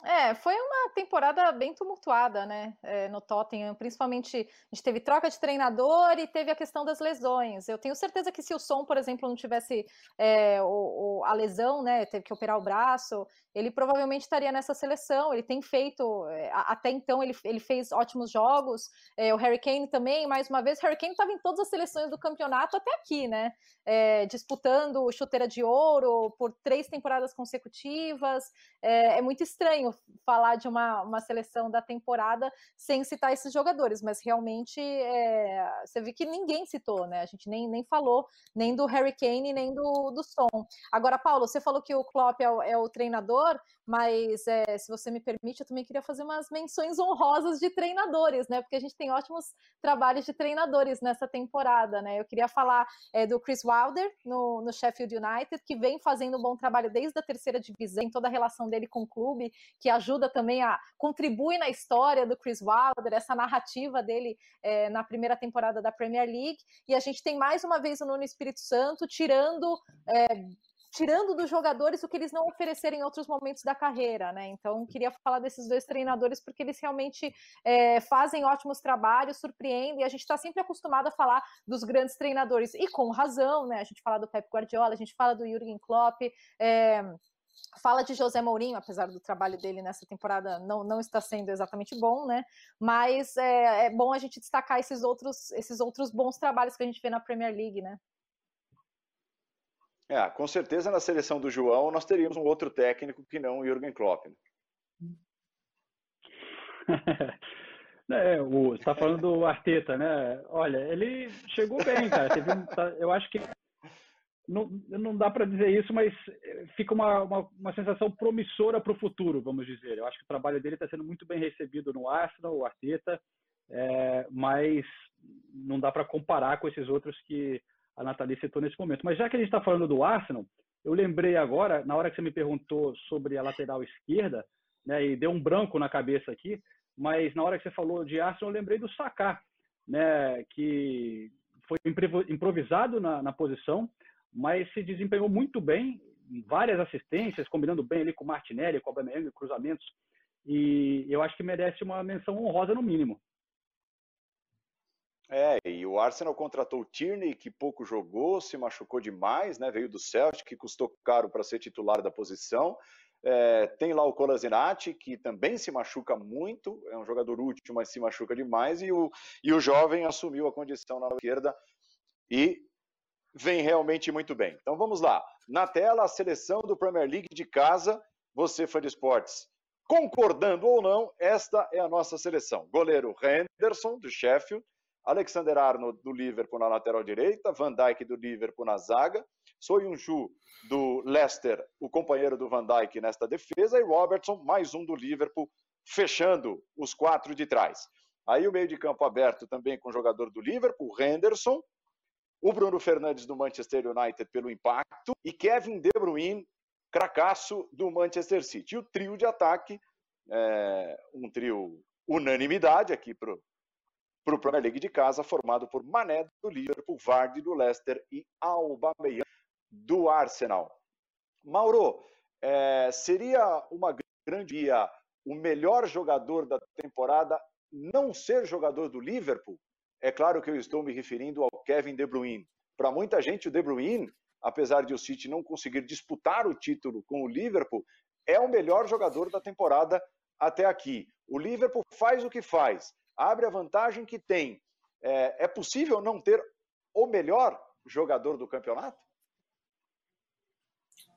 É, foi uma temporada bem tumultuada, né, é, no Tottenham, principalmente a gente teve troca de treinador e teve a questão das lesões. Eu tenho certeza que se o Som, por exemplo, não tivesse é, o, o, a lesão, né, teve que operar o braço, ele provavelmente estaria nessa seleção. Ele tem feito, é, até então ele, ele fez ótimos jogos. É, o Harry Kane também, mais uma vez, Harry Kane estava em todas as seleções do campeonato até aqui, né, disputando chuteira de ouro por três temporadas consecutivas. é muito estranho falar de uma, uma seleção da temporada sem citar esses jogadores, mas realmente é, você vê que ninguém citou, né? A gente nem, nem falou nem do Harry Kane, nem do, do Som. Agora, Paulo, você falou que o Klopp é o, é o treinador, mas é, se você me permite, eu também queria fazer umas menções honrosas de treinadores, né? Porque a gente tem ótimos trabalhos de treinadores nessa temporada, né? Eu queria falar é, do Chris Wilder no, no Sheffield United, que vem fazendo um bom trabalho desde a terceira divisão, em toda a relação dele com o clube, que ajuda também a contribui na história do Chris Wilder, essa narrativa dele é, na primeira temporada da Premier League. E a gente tem mais uma vez o Nuno Espírito Santo tirando é, tirando dos jogadores o que eles não ofereceram em outros momentos da carreira, né? Então, queria falar desses dois treinadores porque eles realmente é, fazem ótimos trabalhos, surpreendem. E a gente está sempre acostumado a falar dos grandes treinadores e com razão, né? A gente fala do Pep Guardiola, a gente fala do Jürgen Klopp. É, fala de José Mourinho, apesar do trabalho dele nessa temporada não, não está sendo exatamente bom, né? Mas é, é, bom a gente destacar esses outros, esses outros bons trabalhos que a gente vê na Premier League, né? É, com certeza na seleção do João nós teríamos um outro técnico que não o Jürgen Klopp. Né? É, o, você tá falando do Arteta, né? Olha, ele chegou bem, cara. Um, tá, eu acho que não, não dá para dizer isso, mas fica uma, uma, uma sensação promissora para o futuro, vamos dizer. Eu acho que o trabalho dele está sendo muito bem recebido no Arsenal, o Arteta, é, mas não dá para comparar com esses outros que a Nathalie citou nesse momento. Mas já que a gente está falando do Arsenal, eu lembrei agora, na hora que você me perguntou sobre a lateral esquerda, né, e deu um branco na cabeça aqui, mas na hora que você falou de Arsenal, eu lembrei do Saká, né, que foi improvisado na, na posição, mas se desempenhou muito bem, várias assistências, combinando bem ali com o Martinelli, com o Aubameyang, cruzamentos, e eu acho que merece uma menção honrosa no mínimo. É, e o Arsenal contratou o Tierney, que pouco jogou, se machucou demais, né? Veio do Celtic, que custou caro para ser titular da posição. É, tem lá o Colasinati, que também se machuca muito, é um jogador útil, mas se machuca demais, e o, e o jovem assumiu a condição na esquerda e vem realmente muito bem. Então vamos lá. Na tela, a seleção do Premier League de casa. Você, fã de esportes, concordando ou não, esta é a nossa seleção. Goleiro Henderson, do Sheffield. Alexander Arnold, do Liverpool, na lateral direita. Van Dijk, do Liverpool, na zaga. Soyuncu, do Leicester, o companheiro do Van Dijk nesta defesa. E Robertson, mais um do Liverpool, fechando os quatro de trás. Aí o meio de campo aberto também com o jogador do Liverpool, Henderson. O Bruno Fernandes do Manchester United pelo impacto. E Kevin De Bruyne, cracaço do Manchester City. E o trio de ataque, é, um trio unanimidade aqui para o Premier League de casa, formado por Mané do Liverpool, Vardy do Leicester e Aubameyang do Arsenal. Mauro, é, seria uma grande dia o melhor jogador da temporada não ser jogador do Liverpool? É claro que eu estou me referindo ao Kevin De Bruyne. Para muita gente, o De Bruyne, apesar de o City não conseguir disputar o título com o Liverpool, é o melhor jogador da temporada até aqui. O Liverpool faz o que faz, abre a vantagem que tem. É, é possível não ter o melhor jogador do campeonato?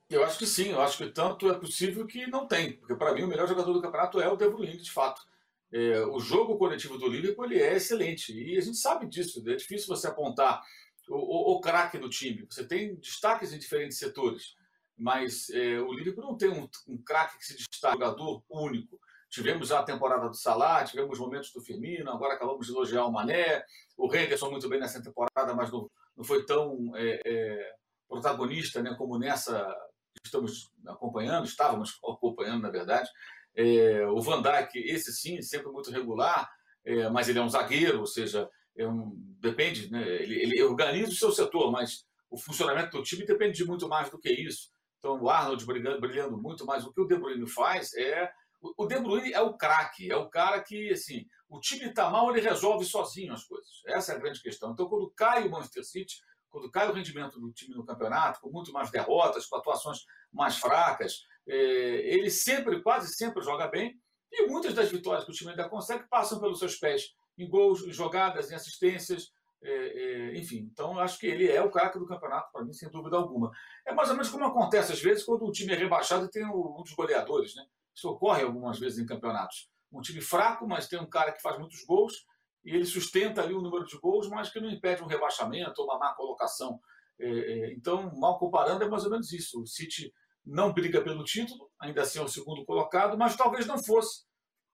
Eu acho que sim, eu acho que tanto é possível que não tem, porque para mim o melhor jogador do campeonato é o De Bruyne, de fato. É, o jogo coletivo do Liverpool ele é excelente e a gente sabe disso. É difícil você apontar o, o, o craque do time. Você tem destaques em diferentes setores, mas é, o Liverpool não tem um, um craque que se destaque, um jogador único. Tivemos a temporada do Salah, tivemos momentos do Firmino, agora acabamos de elogiar o Mané. O Henderson muito bem nessa temporada, mas não, não foi tão é, é, protagonista né, como nessa que estamos acompanhando, estávamos acompanhando, na verdade. É, o Van Dijk, esse sim, sempre muito regular, é, mas ele é um zagueiro, ou seja, é um, depende, né, ele, ele organiza o seu setor, mas o funcionamento do time depende de muito mais do que isso. Então, o Arnold brilhando, brilhando muito mais. O que o De Bruyne faz é o De Bruyne é o craque, é o cara que, assim, o time está mal, ele resolve sozinho as coisas. Essa é a grande questão. Então, quando cai o Manchester City, quando cai o rendimento do time no campeonato, com muito mais derrotas, com atuações mais fracas, ele sempre, quase sempre joga bem. E muitas das vitórias que o time ainda consegue passam pelos seus pés, em gols, em jogadas, em assistências, é, é, enfim. Então, acho que ele é o craque do campeonato, para mim, sem dúvida alguma. É mais ou menos como acontece às vezes quando o time é rebaixado e tem um dos goleadores, né? Isso ocorre algumas vezes em campeonatos. Um time fraco, mas tem um cara que faz muitos gols e ele sustenta ali o número de gols, mas que não impede um rebaixamento ou uma má colocação. É, é, então, mal comparando, é mais ou menos isso. O City não briga pelo título, ainda assim é o segundo colocado, mas talvez não fosse.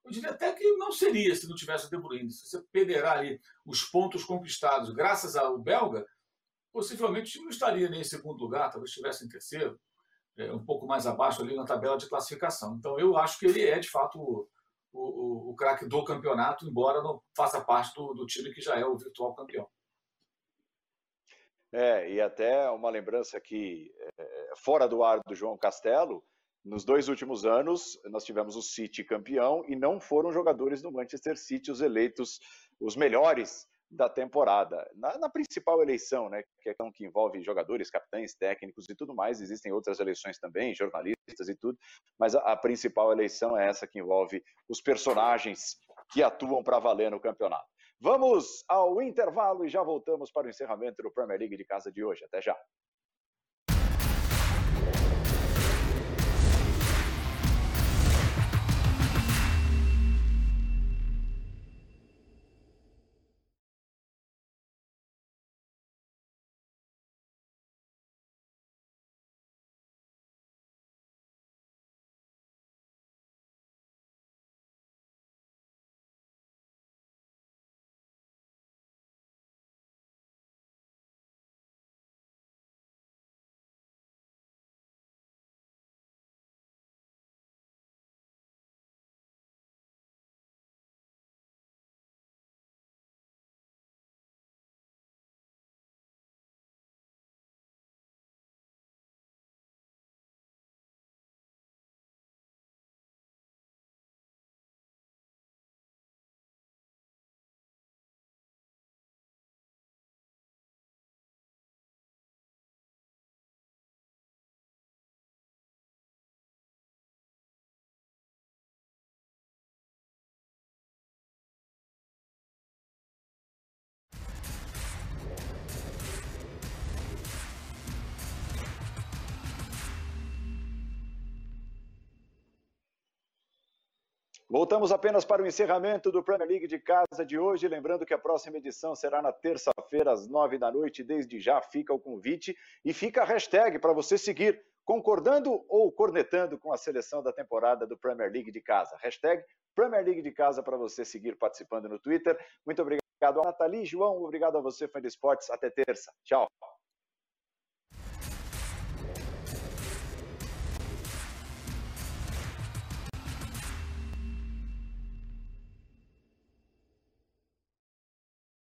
Eu diria até que não seria se não tivesse De Bruyne. Se você perderá ali os pontos conquistados graças ao belga, possivelmente não estaria nem em segundo lugar, talvez estivesse em terceiro é, um pouco mais abaixo ali na tabela de classificação. Então, eu acho que ele é, de fato, o, o, o craque do campeonato, embora não faça parte do, do time que já é o virtual campeão. É, e até uma lembrança aqui, é, fora do ar do João Castelo, nos dois últimos anos, nós tivemos o City campeão e não foram jogadores do Manchester City os eleitos os melhores da temporada. Na, na, principal eleição, né, que é que envolve jogadores, capitães, técnicos e tudo mais, existem outras eleições também, jornalistas e tudo, mas a, a principal eleição é essa que envolve os personagens que atuam para valer no campeonato. Vamos ao intervalo e já voltamos para o encerramento do Premier League de casa de hoje. Até já. Voltamos apenas para o encerramento do Premier League de casa de hoje. Lembrando que a próxima edição será na terça-feira, às nove da noite. Desde já fica o convite e fica a hashtag para você seguir, concordando ou cornetando com a seleção da temporada do Premier League de casa. Hashtag Premier League de casa para você seguir participando no Twitter. Muito obrigado a Nathalie, João. Obrigado a você, fã de esportes. Até terça. Tchau.